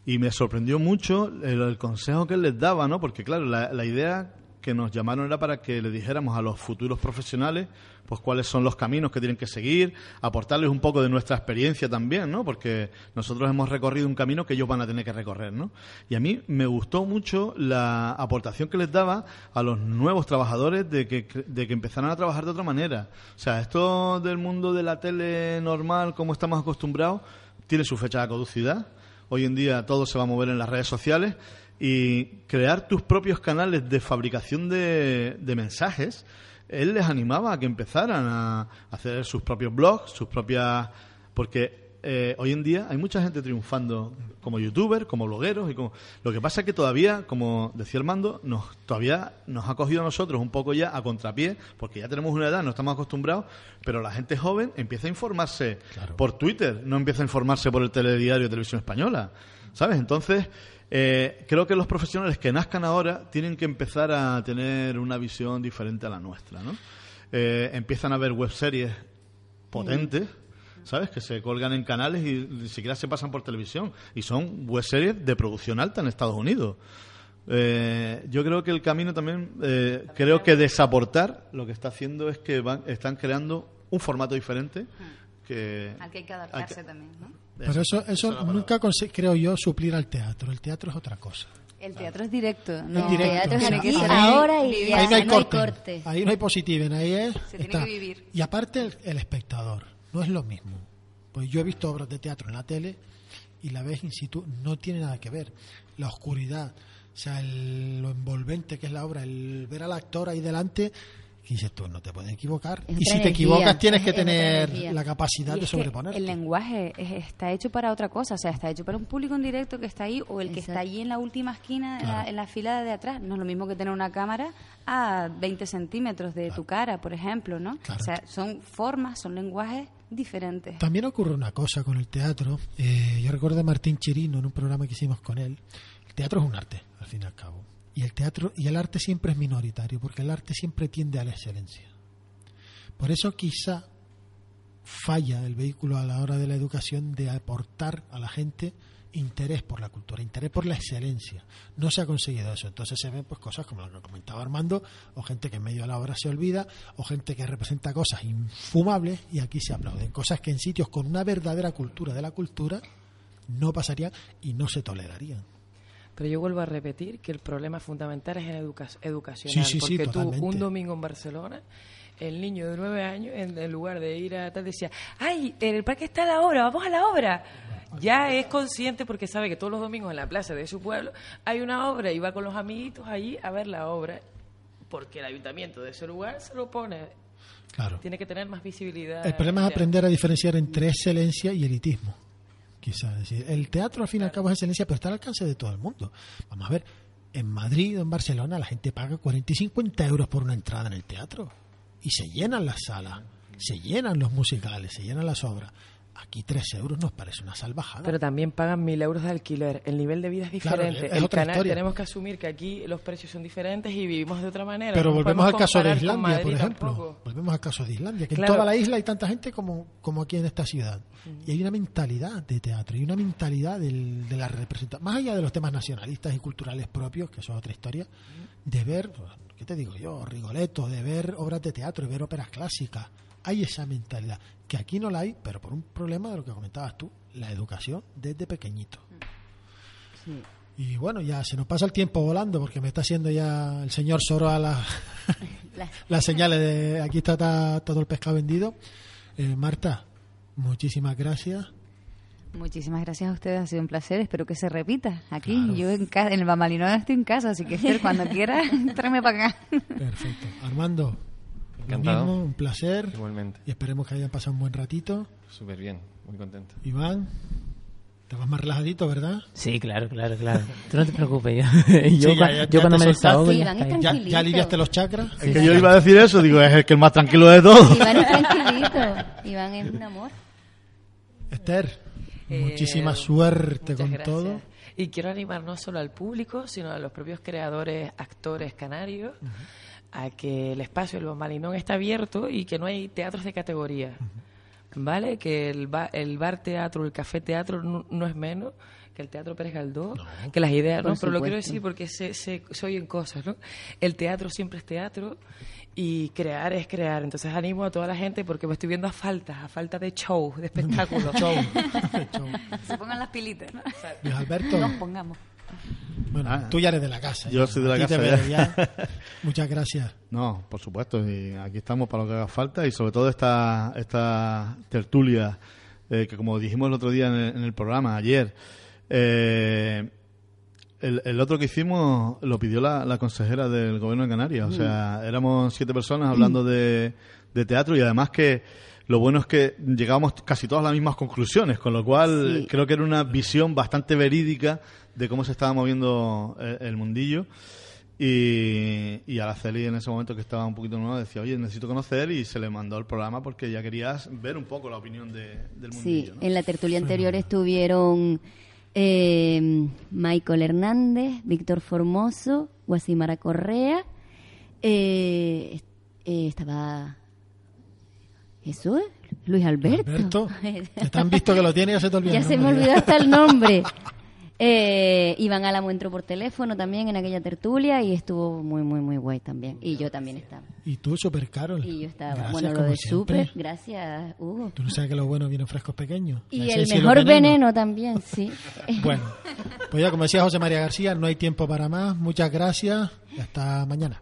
Y me sorprendió mucho el, el consejo que él les daba, ¿no? Porque, claro, la, la idea que nos llamaron era para que le dijéramos a los futuros profesionales pues cuáles son los caminos que tienen que seguir, aportarles un poco de nuestra experiencia también, ¿no? Porque nosotros hemos recorrido un camino que ellos van a tener que recorrer, ¿no? Y a mí me gustó mucho la aportación que les daba a los nuevos trabajadores de que, de que empezaran a trabajar de otra manera. O sea, esto del mundo de la tele normal, como estamos acostumbrados, tiene su fecha de caducidad. Hoy en día todo se va a mover en las redes sociales y crear tus propios canales de fabricación de, de mensajes, él les animaba a que empezaran a hacer sus propios blogs, sus propias... Porque eh, hoy en día hay mucha gente triunfando como youtuber, como blogueros y como... Lo que pasa es que todavía, como decía el mando, nos, todavía nos ha cogido a nosotros un poco ya a contrapié, porque ya tenemos una edad, no estamos acostumbrados, pero la gente joven empieza a informarse por Twitter, no empieza a informarse por el telediario de televisión española, ¿sabes? Entonces, eh, creo que los profesionales que nazcan ahora tienen que empezar a tener una visión diferente a la nuestra, ¿no? Eh, empiezan a ver webseries potentes, ¿sabes? Que se colgan en canales y ni siquiera se pasan por televisión. Y son webseries de producción alta en Estados Unidos. Eh, yo creo que el camino también, eh, creo que desaportar lo que está haciendo es que van, están creando un formato diferente que... Al que hay que adaptarse también, ¿no? Pero eso, eso nunca creo yo suplir al teatro. El teatro es otra cosa. El teatro es directo, ¿no? Es directo. teatro es aquí, ahora y ya, ahí no hay no hay corte. corte. Ahí no hay positiven, ahí es. Se tiene está. que vivir. Y aparte el, el espectador, no es lo mismo. Pues yo he visto obras de teatro en la tele y la ves in situ, no tiene nada que ver. La oscuridad, o sea, el- lo envolvente que es la obra, el ver al actor ahí delante, y dices tú, no te puedes equivocar. Es Y si te energía, equivocas tienes es- que tener la capacidad Y de sobreponerte. el lenguaje es- está hecho para otra cosa, o sea, está hecho para un público en directo que está ahí o el que está allí en la última esquina, en, la, Claro. en la fila de atrás. No es lo mismo que tener una cámara a 20 centímetros de tu cara, por ejemplo, ¿no? Claro. O sea, son formas, son lenguajes diferentes. También ocurre una cosa con el teatro. Eh, yo recuerdo a Martín Chirino en un programa que hicimos con él. El teatro es un arte, al fin y al cabo. Y el teatro y el arte siempre es minoritario, porque el arte siempre tiende a la excelencia. Por eso quizá falla el vehículo a la hora de la educación de aportar a la gente interés por la cultura, interés por la excelencia. No se ha conseguido eso. Entonces se ven pues cosas como lo que comentaba Armando, o gente que en medio de la obra se olvida, o gente que representa cosas infumables y aquí se aplauden. Cosas que en sitios con una verdadera cultura de la cultura no pasarían y no se tolerarían. Pero yo vuelvo a repetir que el problema fundamental es en educa educacional. Sí, sí, sí, porque tú, totalmente. un domingo en Barcelona, el niño de nueve años, en, en lugar de ir a tal, decía, ¡ay, en el parque está la obra, vamos a la obra! Ya es consciente porque sabe que todos los domingos en la plaza de su pueblo hay una obra y va con los amiguitos allí a ver la obra. Porque el ayuntamiento de ese lugar se lo pone. Claro. Tiene que tener más visibilidad. El problema es aprender a diferenciar entre excelencia y elitismo. Quizás decir, el teatro al fin y al cabo es excelencia, pero está al alcance de todo el mundo. Vamos a ver, en Madrid o en Barcelona la gente paga 40 y 50 euros por una entrada en el teatro y se llenan las salas, se llenan los musicales, se llenan las obras. Aquí 3 euros nos parece una salvajada. Pero también pagan mil euros de alquiler. El nivel de vida es Claro, diferente. es el otra canal, historia. tenemos que asumir que aquí los precios son diferentes y vivimos de otra manera. Pero volvemos al caso de Islandia, por ejemplo. tampoco. Volvemos al caso de Islandia, que Claro. en toda la isla hay tanta gente como, como aquí en esta ciudad. Y hay una mentalidad de teatro, y una mentalidad del- de la representación, más allá de los temas nacionalistas y culturales propios, que es otra historia, de ver, pues, ¿qué te digo yo? Rigoletto, de ver obras de teatro, de ver óperas clásicas. Hay esa mentalidad, que aquí no la hay, pero por un problema de lo que comentabas tú, la educación desde pequeñito. Y bueno, ya se nos pasa el tiempo volando porque me está haciendo ya el señor Soro a la- La- las señales de aquí está, todo el pescado vendido. Eh, Marta, muchísimas gracias. Muchísimas gracias a ustedes, ha sido un placer. Espero que se repita aquí. Claro. Yo en, en el Bambalinón estoy en casa, así que Esther, cuando quiera, tráeme para acá. Perfecto. Armando, lo Encantado. mismo, un placer. Igualmente. Y esperemos que hayan pasado un buen ratito. Súper bien, muy contento. Iván, Te vas más relajadito, ¿verdad? Sí, claro, claro, claro. Tú no te preocupes. Yo, yo, Sí, ya- ya- yo ya cuando me desahogo Sí, ya es. ¿Ya, aliviaste los chakras? Es que yo iba a decir eso, digo, es el que el más tranquilo de todos. Iván es tranquilito. Iván es un amor. Esther, Eh, muchísima suerte con gracias. todo. Y quiero animar no solo al público, sino a los propios creadores, actores canarios, a que el espacio del Bambalinón está abierto y que no hay teatros de categoría. ¿Vale? Que el, ba- el bar teatro, el café teatro no, no es menos que el teatro Pérez Galdós, que las ideas, Por ¿no? Pero lo quiero decir porque se, se, se oyen cosas, ¿no? El teatro siempre es teatro y crear es crear. Entonces animo a toda la gente porque me estoy viendo a falta, a falta de show, de espectáculo. Show. Show. Se pongan las pilitas. ¿no? Luis Alberto, Nos pongamos. Bueno, Ah. tú ya eres de la casa. Yo ya. soy de la casa, ya. Muchas gracias. No, por supuesto, y aquí estamos para lo que haga falta y sobre todo esta, esta tertulia eh, que como dijimos el otro día en el, en el programa, ayer, eh, el, el otro que hicimos lo pidió la, la consejera del gobierno de Canarias, o sea, éramos siete personas hablando de, de teatro y además que lo bueno es que llegábamos casi todas a las mismas conclusiones, con lo cual Sí. creo que era una visión bastante verídica de cómo se estaba moviendo el, el mundillo. Y, y Araceli en ese momento que estaba un poquito nueva decía, oye, necesito conocer y se le mandó el programa porque ya querías ver un poco la opinión de- del Sí, mundillo. ¿no? en la tertulia anterior estuvieron eh, Michael Hernández, Víctor Formoso, Guasimara Correa, eh, eh, estaba Jesús, Luis Alberto. Alberto, te han visto que lo tiene y ya se te olvidó. ya se me olvidó hasta el nombre. Eh, Iván Álamo entró por teléfono también en aquella tertulia y estuvo muy, muy, muy guay también. Y yo también estaba. Y tú, Super Carol. Y yo estaba. Gracias, bueno, lo de siempre. súper, gracias, Hugo. Tú no sabes que lo bueno viene en frescos pequeños. Y el mejor veneno también, sí. Bueno, pues ya como decía José María García, no hay tiempo para más. Muchas gracias y hasta mañana.